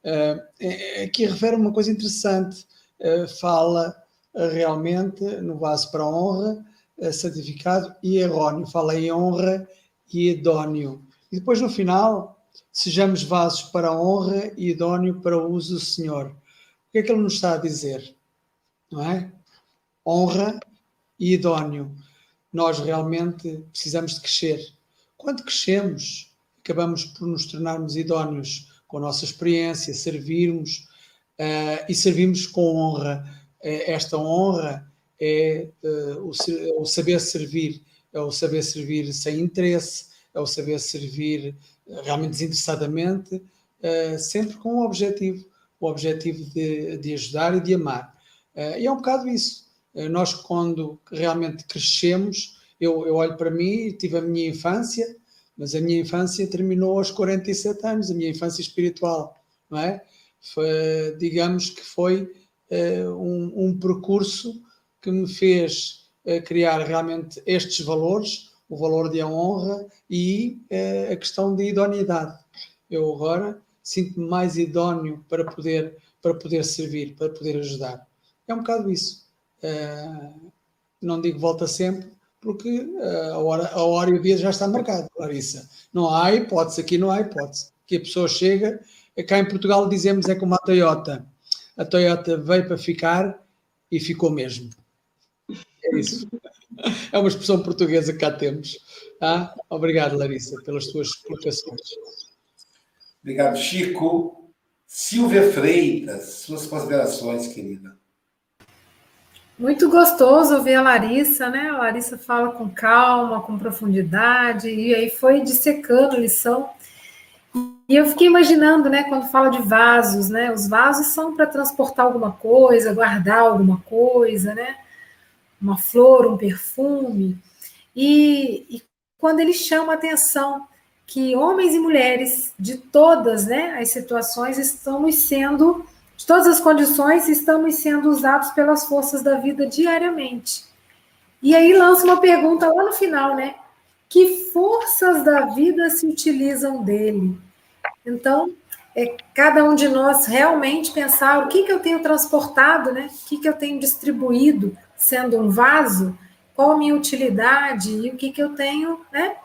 ah, é, aqui refere uma coisa interessante, ah, fala realmente no vaso para honra, santificado e erróneo. Fala em honra e idóneo. E depois, no final, sejamos vasos para honra e idóneo para o uso do Senhor. O que é que ele nos está a dizer? Não é? Honra e idóneo. Nós realmente precisamos de crescer. Quando crescemos, acabamos por nos tornarmos idóneos com a nossa experiência, servirmos uh, e servimos com honra. Uh, esta honra é uh, o, o, saber servir, é o saber servir sem interesse, é o saber servir realmente desinteressadamente, sempre com o objetivo, o objetivo de, de ajudar e de amar. E é um bocado isso. nós, quando realmente crescemos, eu, eu olho para mim, tive a minha infância, mas a minha infância terminou aos 47 anos, a minha infância espiritual, não é? Foi, digamos que foi um, um percurso que me fez uh, criar realmente estes valores, o valor de honra e uh, a questão de idoneidade. Eu agora sinto-me mais idóneo para poder, para poder servir, para poder ajudar. É um bocado isso. Não digo volta sempre, porque a, hora, a hora e o dia já está marcado, Clarissa. Não há hipótese, aqui não há hipótese. Que a pessoa chega, cá em Portugal dizemos é como a Toyota. A Toyota veio para ficar e ficou mesmo. É isso. É uma expressão portuguesa que cá temos. Ah, obrigado, Larissa, pelas tuas colocações. Obrigado, Chico. Silvia Freitas, suas considerações, querida. Muito gostoso ouvir a Larissa, né? A Larissa fala com calma, com profundidade, e aí foi dissecando a lição. E eu fiquei imaginando, né, quando fala de vasos, né? Os vasos são para transportar alguma coisa, guardar alguma coisa, né? uma flor, um perfume. E, e quando ele chama a atenção que homens e mulheres de todas né, as situações estamos sendo, de todas as condições, estamos sendo usados pelas forças da vida diariamente. E aí lança uma pergunta lá no final, né? Que forças da vida se utilizam dele? Então, é cada um de nós realmente pensar o que, que eu tenho transportado, né? O que, que eu tenho distribuído sendo um vaso, qual a minha utilidade e o que, que eu tenho né,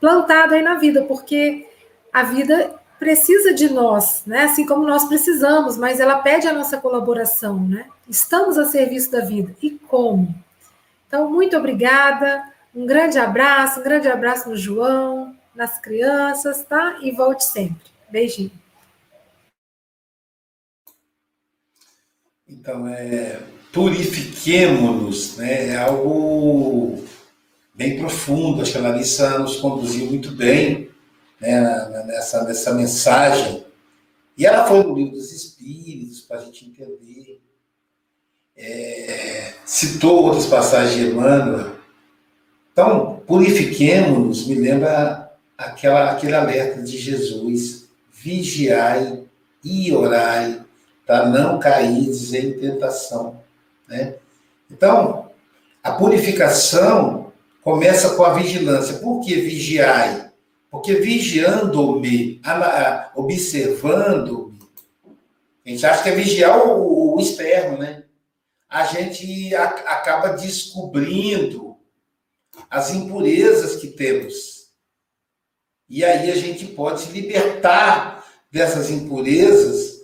plantado aí na vida, porque a vida precisa de nós, né? Assim como nós precisamos, mas ela pede a nossa colaboração, né? Estamos a serviço da vida. E como? Então, muito obrigada. Um grande abraço, um grande abraço no João, nas crianças, tá? E volte sempre. Beijinho. Então, é, purifiquemos-nos, né? é algo bem profundo. Acho que a Larissa nos conduziu muito bem né? nessa, nessa mensagem. E ela foi no livro dos Espíritos, para a gente entender. É, citou outras passagens de Emmanuel. Então, purifiquemos-nos, me lembra aquela, aquele alerta de Jesus: vigiai e orai, para não cair em tentação. Né? Então, A purificação começa com a vigilância. Por que vigiai? Porque vigiando-me, observando-me, a gente acha que é vigiar o, o externo, né? A gente a, acaba descobrindo as impurezas que temos. E aí a gente pode se libertar dessas impurezas,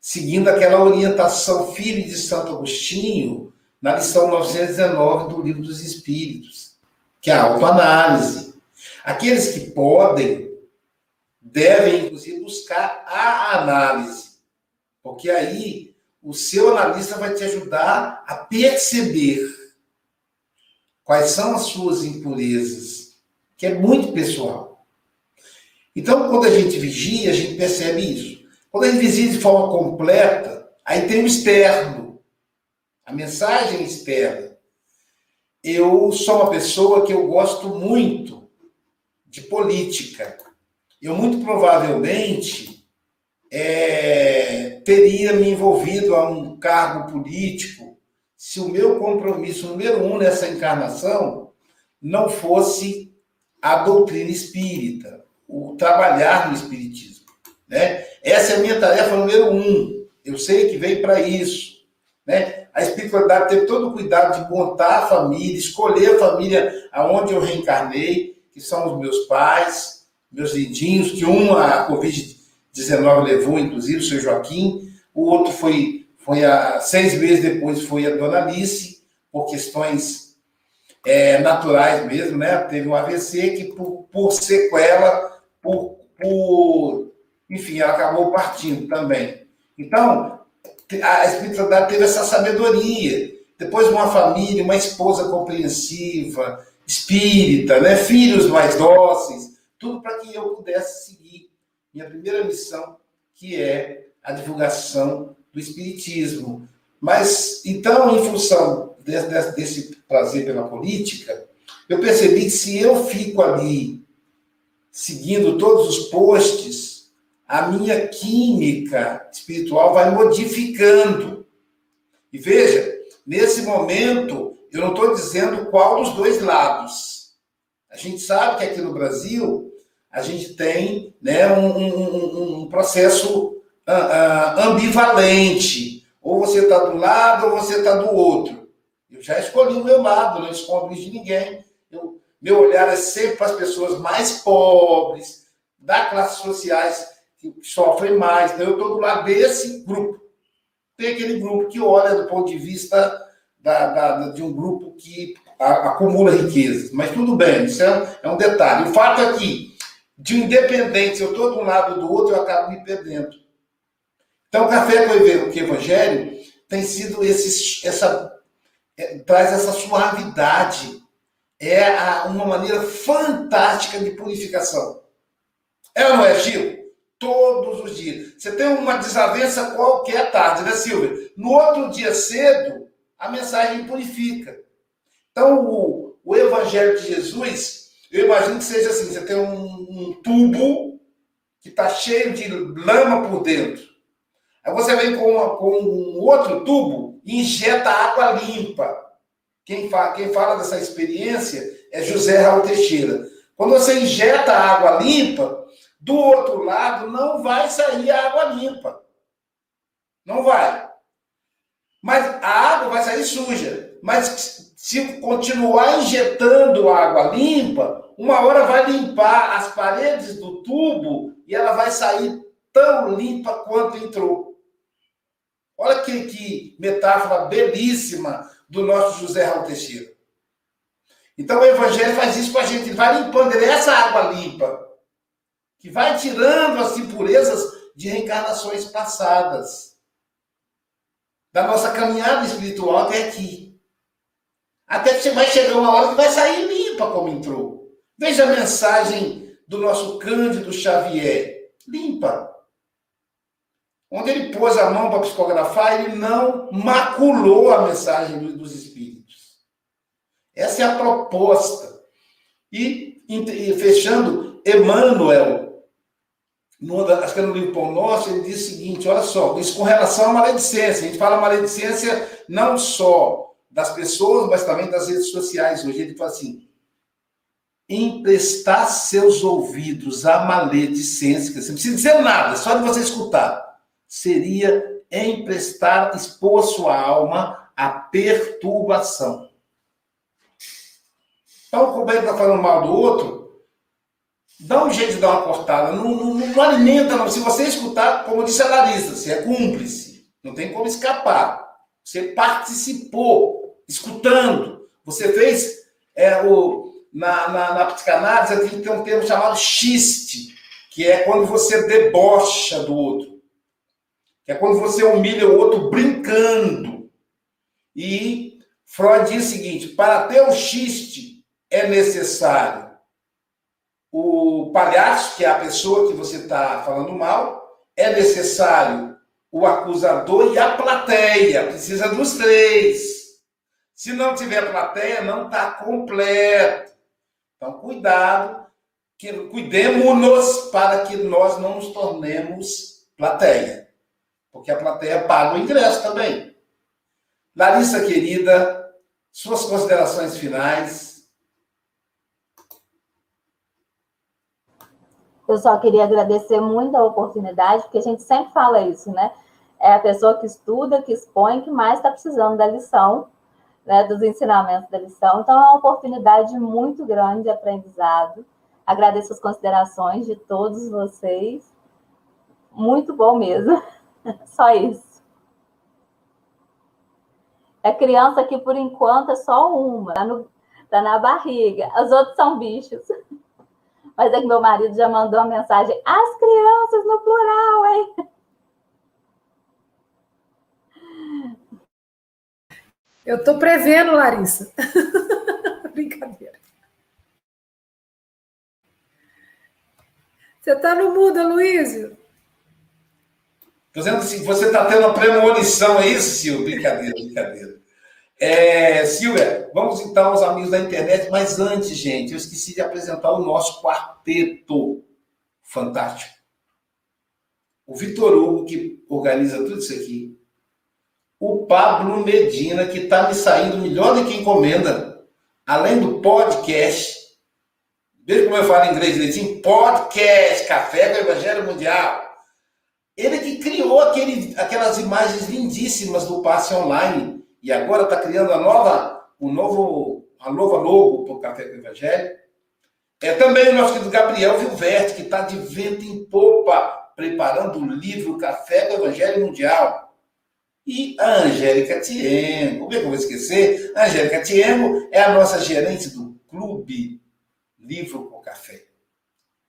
seguindo aquela orientação firme de Santo Agostinho, na lição 919 do Livro dos Espíritos, que é a autoanálise. Aqueles que podem, devem, inclusive, buscar a análise, porque aí o seu analista vai te ajudar a perceber quais são as suas impurezas, que é muito pessoal. Então, quando a gente vigia, a gente percebe isso. Quando a gente vigia de forma completa, aí tem o externo, a mensagem externa. Eu sou uma pessoa que eu gosto muito de política. Eu muito provavelmente é, teria me envolvido a um cargo político se o meu compromisso número um nessa encarnação não fosse a doutrina espírita, o trabalhar no espiritismo. Né? Essa é a minha tarefa número um. Eu sei que veio para isso. Né? A espiritualidade teve todo o cuidado de montar a família, escolher a família aonde eu reencarnei, que são os meus pais, meus lindinhos, que um a Covid-19 levou, inclusive, o seu Joaquim, o outro foi foi a, seis meses depois foi a dona Alice, por questões é, naturais mesmo, né? Teve um AVC que, por, por sequela, por, por, enfim, ela acabou partindo também. Então, a espiritualidade teve essa sabedoria. Depois, uma família, uma esposa compreensiva, espírita, né? filhos mais dóceis, tudo para que eu pudesse seguir minha primeira missão, que é a divulgação do Espiritismo. Mas, então, em função desse, desse prazer pela política, eu percebi que se eu fico ali seguindo todos os posts, a minha química espiritual vai modificando. E veja, nesse momento, eu não estou dizendo qual dos dois lados. A gente sabe que aqui no Brasil a gente tem né, um, um, um processo uh, ambivalente. Ou você está do lado ou você está do outro. Eu já escolhi o meu lado, não escondo isso de ninguém. Eu, meu olhar é sempre para as pessoas mais pobres, das classes sociais que sofrem mais. Então, eu estou do lado desse grupo. Tem aquele grupo que olha do ponto de vista da, da, de um grupo que acumula riquezas. Mas tudo bem, isso é, é um detalhe. O fato é que, de independente, se eu estou de um lado ou do outro, eu acabo me perdendo. Então, o café com o evangelho tem sido esse, essa, é, traz essa suavidade. É a, uma maneira fantástica de purificação. É ou não é, Gil? Todos os dias. Você tem uma desavença qualquer tarde, né, Silvia? No outro dia cedo, a mensagem purifica. Então, o, o Evangelho de Jesus, eu imagino que seja assim: você tem um, um tubo que está cheio de lama por dentro. Aí você vem com, uma, com um outro tubo e injeta água limpa. Quem, fa, quem fala dessa experiência é José Raul Teixeira. Quando você injeta água limpa, do outro lado não vai sair a água limpa. Não vai. Mas a água vai sair suja. Mas se continuar injetando água limpa, uma hora vai limpar as paredes do tubo e ela vai sair tão limpa quanto entrou. Olha que, que metáfora belíssima do nosso José Raul Teixeira. Então o Evangelho faz isso com a gente, ele vai limpando, ele é essa água limpa, que vai tirando as impurezas de reencarnações passadas, da nossa caminhada espiritual até aqui. Até que você vai chegar uma hora que vai sair limpa como entrou. Veja a mensagem do nosso Cândido Xavier. Limpa onde ele pôs a mão para psicografar, ele não maculou a mensagem dos espíritos. Essa é a proposta. E, fechando, Emmanuel, acho que é no livro Pão Nosso, ele diz o seguinte: olha só, isso com relação à maledicência. A gente fala maledicência não só das pessoas, mas também das redes sociais. Hoje ele fala assim: emprestar seus ouvidos à maledicência, você não precisa dizer nada, só de você escutar, seria emprestar, expor sua alma à perturbação. Então, o companheiro está falando mal do outro, dá um jeito de dar uma cortada, não, não, não alimenta, não. Se você escutar, como disse a Larissa, você é cúmplice, não tem como escapar. Você participou, escutando, você fez é, o, na, na, na psicanálise, tem um termo chamado xiste, que é quando você debocha do outro. Que é quando você humilha o outro brincando. E Freud diz o seguinte: para ter o xiste é necessário o palhaço, que é a pessoa que você está falando mal, é necessário o acusador e a plateia. Precisa dos três. Se não tiver plateia, não está completo. Então, cuidado, cuidemos-nos para que nós não nos tornemos plateia. Porque a plateia paga o ingresso também. Larissa, querida, suas considerações finais. Eu só queria agradecer muito a oportunidade, porque a gente sempre fala isso, né? É a pessoa que estuda, que expõe, que mais está precisando da lição né, dos ensinamentos da lição. Então, é uma oportunidade muito grande de aprendizado. Agradeço as considerações de todos vocês. Muito bom mesmo. *laughs* Só isso. É criança que, por enquanto, é só uma. Está tá na barriga. Os outros são bichos. *laughs* Mas é que meu marido já mandou uma mensagem. As crianças no plural, hein? Eu estou prevendo, Larissa. *laughs* Brincadeira. Você está no mudo, Luísio? Dizendo assim, você está tendo uma premonição, é isso, Silvia? Brincadeira, brincadeira. É, Silvia, vamos então aos amigos da internet, mas antes, gente, eu esqueci de apresentar o nosso quarteto fantástico. O Vitor Hugo, que organiza tudo isso aqui, o Pablo Medina, que está me saindo melhor do que encomenda, além do podcast. Veja como eu falo em inglês direitinho: podcast, Café com o Evangelho Mundial. Ele que criou aquele, aquelas imagens lindíssimas do passe online e agora está criando a nova, o novo, a nova logo para o Café com o Evangelho. É também o nosso querido Gabriel Vilverte, que está de vento em popa, preparando o livro Café com o Evangelho Mundial. E a Angélica Tiengo, como é que eu vou esquecer? A Angélica Tiengo é a nossa gerente do Clube Livro com Café.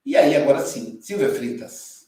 E aí, agora sim, Silvia Fritas.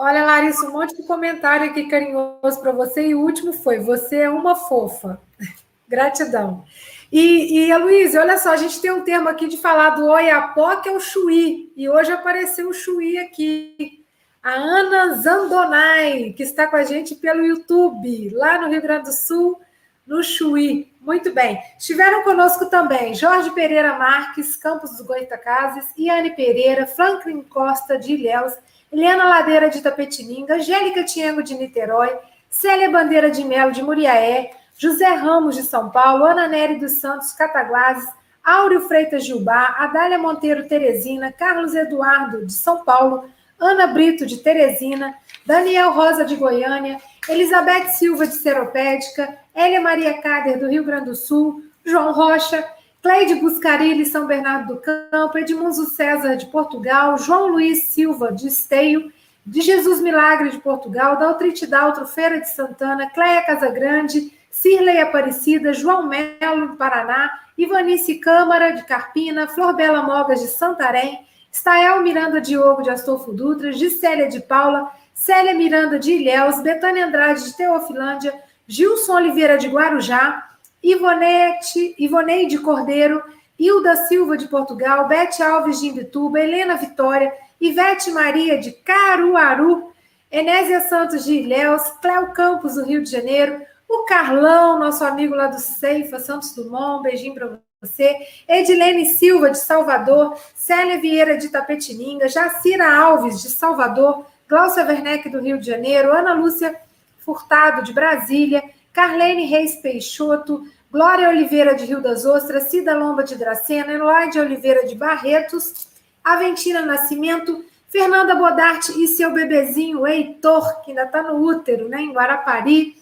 Olha, Larissa, um monte de comentário aqui carinhoso para você. E o último foi: Você é uma fofa. *laughs* Gratidão. E, e Luísa, olha só, a gente tem um termo aqui de falar do Oiapó, que é o Chuí. E hoje apareceu o Chuí aqui a Ana Zandonai, que está com a gente pelo YouTube, lá no Rio Grande do Sul, no Chuí. Muito bem. Estiveram conosco também Jorge Pereira Marques, Campos dos Goitacazes, Iane Pereira, Franklin Costa de Ilhéus, Helena Ladeira de Tapetininga, Angélica Tiengo de Niterói, Célia Bandeira de Melo de Muriaé, José Ramos de São Paulo, Ana Nery dos Santos Cataguases, Áureo Freitas Gilbar, Adália Monteiro Teresina, Carlos Eduardo de São Paulo, Ana Brito, de Teresina, Daniel Rosa, de Goiânia, Elizabeth Silva, de Seropédica, Elia Maria Cader, do Rio Grande do Sul, João Rocha, Cleide Buscarilli, São Bernardo do Campo, Edmundo César, de Portugal, João Luiz Silva, de Esteio, de Jesus Milagre, de Portugal, Daltrite Daltro, Feira de Santana, Cleia Casagrande, Cirlei Aparecida, João Melo, do Paraná, Ivanice Câmara, de Carpina, Flor Bela Mogas, de Santarém, Stael Miranda Diogo de Astolfo Dutra, Gisélia de Paula, Célia Miranda de Ilhéus, Betânia Andrade de Teofilândia, Gilson Oliveira de Guarujá, Ivonete, Ivoneide Cordeiro, Hilda Silva de Portugal, Bete Alves de Imbituba, Helena Vitória, Ivete Maria de Caruaru, Enésia Santos de Ilhéus, Cléo Campos do Rio de Janeiro, o Carlão, nosso amigo lá do Ceifa, Santos Dumont, um beijinho para você, Edilene Silva, de Salvador, Célia Vieira, de Tapetininga, Jacira Alves, de Salvador, Glaucia Werneck, do Rio de Janeiro, Ana Lúcia Furtado, de Brasília, Carlene Reis Peixoto, Glória Oliveira de Rio das Ostras, Cida Lomba de Dracena, Elaide Oliveira de Barretos, Aventina Nascimento, Fernanda Bodarte e seu bebezinho Heitor, que ainda está no útero, né, em Guarapari,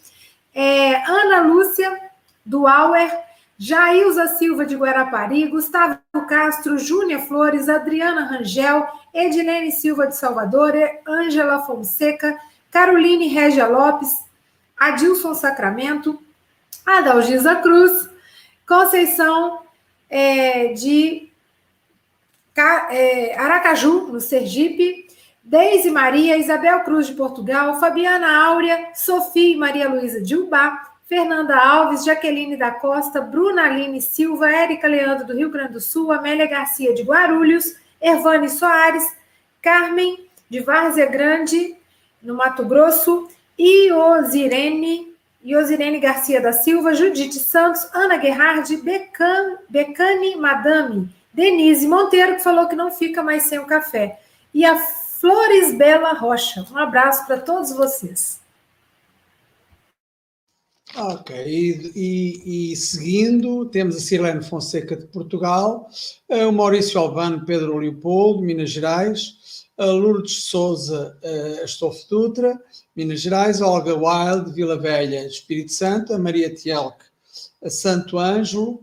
é, Ana Lúcia, do Auer, Jailza Silva de Guarapari, Gustavo Castro, Júnia Flores, Adriana Rangel, Edilene Silva de Salvador, Ângela Fonseca, Caroline Régia Lopes, Adilson Sacramento, Adalgisa Cruz, Conceição é, de é, Aracaju, no Sergipe, Deise Maria, Isabel Cruz de Portugal, Fabiana Áurea, Sofia e Maria Luísa de Ubá, Fernanda Alves, Jaqueline da Costa, Bruna Aline Silva, Érica Leandro do Rio Grande do Sul, Amélia Garcia de Guarulhos, Ervane Soares, Carmen de Várzea Grande, no Mato Grosso, Iosirene, Iosirene Garcia da Silva, Judite Santos, Ana Guerrard, Becan, Becane Madame, Denise Monteiro, que falou que não fica mais sem o café, e a Flores Bela Rocha. Um abraço para todos vocês. Ok, e, e, e, seguindo, temos a Sirlene Fonseca de Portugal, o Maurício Albano, Pedro Leopoldo, Minas Gerais, a Lourdes Souza, Astolfo Dutra, Minas Gerais, a Olga Wild, Vila Velha, Espírito Santo, a Maria Tielk, a Santo Ângelo,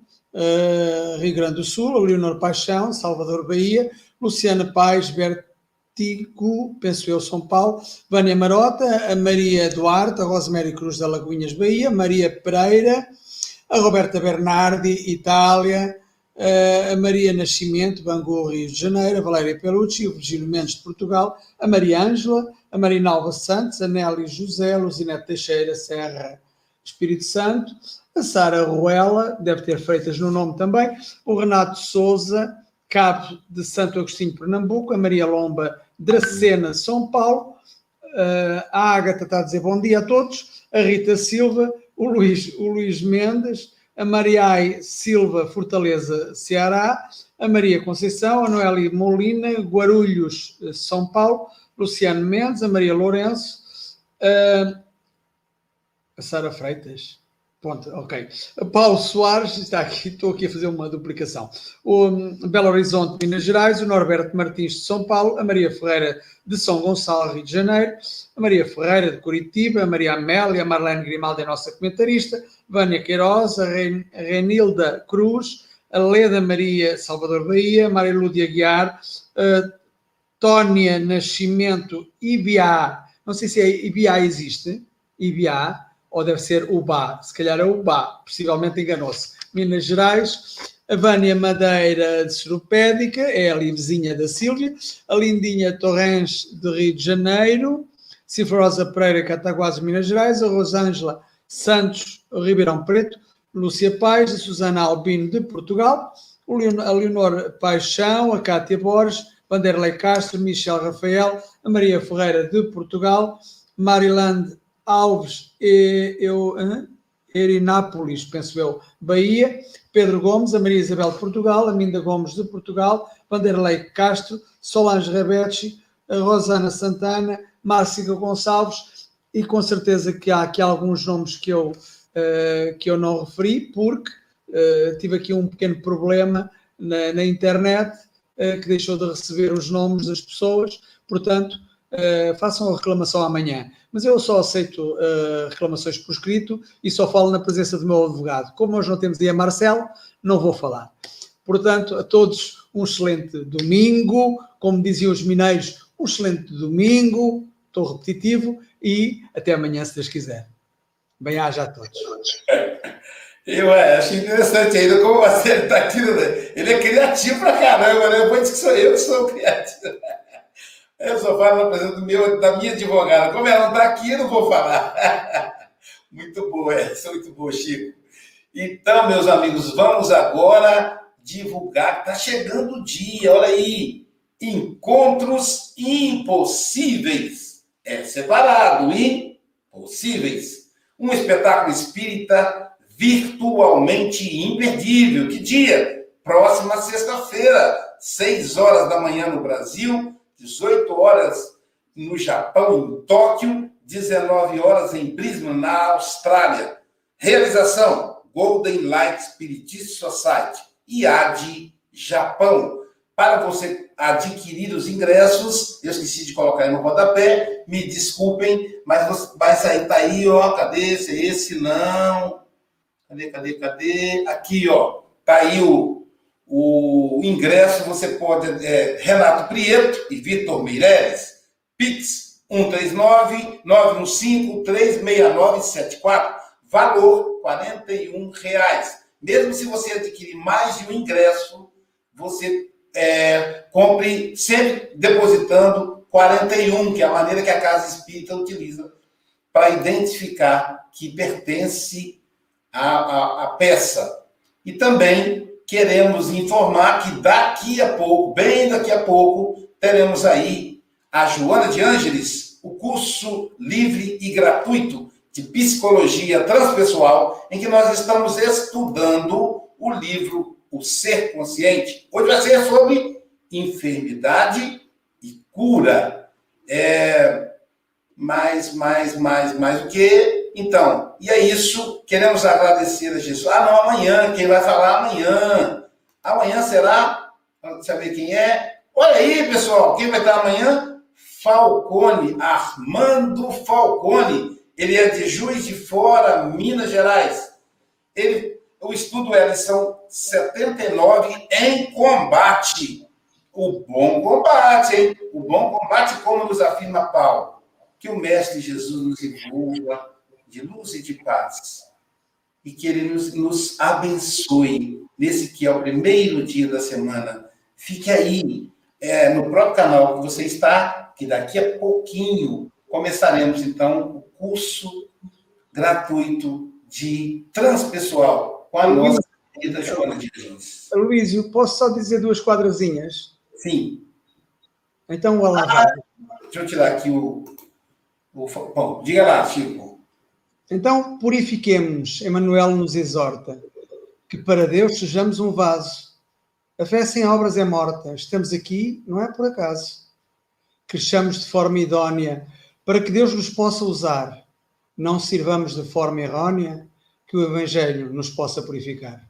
Rio Grande do Sul, a Leonor Paixão, Salvador Bahia, Luciana Paz, Berto Tico, penso eu, São Paulo, Vânia Marota, a Maria Duarte, a Rosemary Cruz da Lagoinhas, Bahia, Maria Pereira, a Roberta Bernardi, Itália, a Maria Nascimento, Bangu, Rio de Janeiro, a Valéria Pelucci, o Virgílio Mendes de Portugal, a Maria Ângela, a Marinalva Santos, a Nelly José, a Luzinete Teixeira, Serra, Espírito Santo, a Sara Ruela, deve ter freitas no nome também, o Renato Souza, Cabo de Santo Agostinho, Pernambuco, a Maria Lomba, Dracena, São Paulo, a Ágata está a dizer bom dia a todos, a Rita Silva, o Luís, o Luís Mendes, a Mariai Silva, Fortaleza, Ceará, a Maria Conceição, a Noeli Molina, Guarulhos, São Paulo, Luciano Mendes, a Maria Lourenço, a Sara Freitas, Ponto, ok. Paulo Soares, está aqui, estou aqui a fazer uma duplicação. O Belo Horizonte, Minas Gerais, o Norberto Martins de São Paulo, a Maria Ferreira de São Gonçalo, Rio de Janeiro, a Maria Ferreira de Curitiba, a Maria Amélia, a Marlene Grimaldi, a nossa comentarista, Vânia Queiroz, a Renilda Cruz, a Leda Maria Salvador Bahia, a Maria Lúdia Guiar, a Tónia Nascimento Ibiá, não sei se é Ibiá existe, Ibiá, ou deve ser Ubá, se calhar é Ubá, possivelmente enganou-se. Minas Gerais, a Vânia Madeira de Seropédica, é ali vizinha da Sílvia, a Lindinha Torrens de Rio de Janeiro, Cifrosa Pereira, Cataguases, Minas Gerais, a Rosângela Santos, Ribeirão Preto, Lúcia Paz, a Susana Albino de Portugal, a Leonor Paixão, a Cátia Borges, Vanderlei Castro, Michel Rafael, a Maria Ferreira de Portugal, Marilande Alves, eu, Erinápolis, penso eu, Bahia, Pedro Gomes, a Maria Isabel de Portugal, a Minda Gomes de Portugal, Vanderlei Castro, Solange Rebecci, a Rosana Santana, Márcia Gonçalves, e com certeza que há aqui alguns nomes que eu, uh, que eu não referi, porque uh, tive aqui um pequeno problema na, na internet uh, que deixou de receber os nomes das pessoas, portanto, façam a reclamação amanhã mas eu só aceito uh, reclamações por escrito e só falo na presença do meu advogado. Como nós não temos aí a Marcelo, não vou falar. Portanto, a todos um excelente domingo, como diziam os mineiros, um excelente domingo, estou repetitivo, e até amanhã, se Deus quiser. Bem-aja a todos. Eu é, acho interessante ainda como o Marcelo está aqui, né? ele é criativo pra caramba, né? Eu vou dizer que sou eu que sou criativo. Eu só falo na presença do meu, da minha advogada. Como ela não está aqui, eu não vou falar. *laughs* muito boa essa, muito boa, Chico. Então, meus amigos, vamos agora divulgar. Está chegando o dia, olha aí. Encontros impossíveis. É separado, impossíveis. Um espetáculo espírita virtualmente imperdível. Que dia? Próxima sexta-feira, 6 horas da manhã no Brasil, 18 horas no Japão, em Tóquio, 19 horas em Brisbane, na Austrália. Realização: Golden Light Spiritist Society, IAD Japão. Para você adquirir os ingressos, eu esqueci de colocar aí no rodapé, me desculpem, mas vai sair, tá aí, ó, cadê esse, esse não, cadê, cadê, cadê, aqui, ó, tá aí o, o ingresso, você pode, é, Renato Prieto e Vitor Meireles, Pix 139-915-36974, valor R$ reais. Mesmo se você adquirir mais de um ingresso, você é, compre sempre depositando 41, que é a maneira que a Casa Espírita utiliza para identificar que pertence à, à, peça. E também queremos informar que daqui a pouco, bem daqui a pouco, teremos aí a Joana de Ângeles, o curso livre e gratuito de psicologia transpessoal, em que nós estamos estudando o livro o ser consciente. Hoje vai ser sobre enfermidade e cura. É, mais, mais, mais, mais o que? Então, e é isso. Queremos agradecer a Jesus. Ah, não, amanhã. Quem vai falar amanhã? Amanhã será? Saber quem é. Olha aí, pessoal. Quem vai estar amanhã? Falcone, Armando Falcone. Ele é de Juiz de Fora, Minas Gerais. Ele o estudo é a lição 79 em combate. O bom combate, hein? O bom combate, como nos afirma Paulo, que o Mestre Jesus nos envolva de luz e de paz. E que ele nos, nos abençoe nesse que é o primeiro dia da semana. Fique aí, é, no próprio canal que você está, que daqui a pouquinho começaremos, então, o curso gratuito de transpessoal com a nossa querida Joana de Jesus. Luísio, posso só dizer duas quadrazinhas? Sim. Então, o lá. deixa eu tirar aqui o, o. Bom, diga lá, Chico. Então, purifiquemos, Emmanuel nos exorta, que para Deus sejamos um vaso. A fé sem obras é morta. Estamos aqui, não é por acaso. Cresçamos de forma idónea para que Deus nos possa usar. Não sirvamos de forma errónea que o Evangelho nos possa purificar.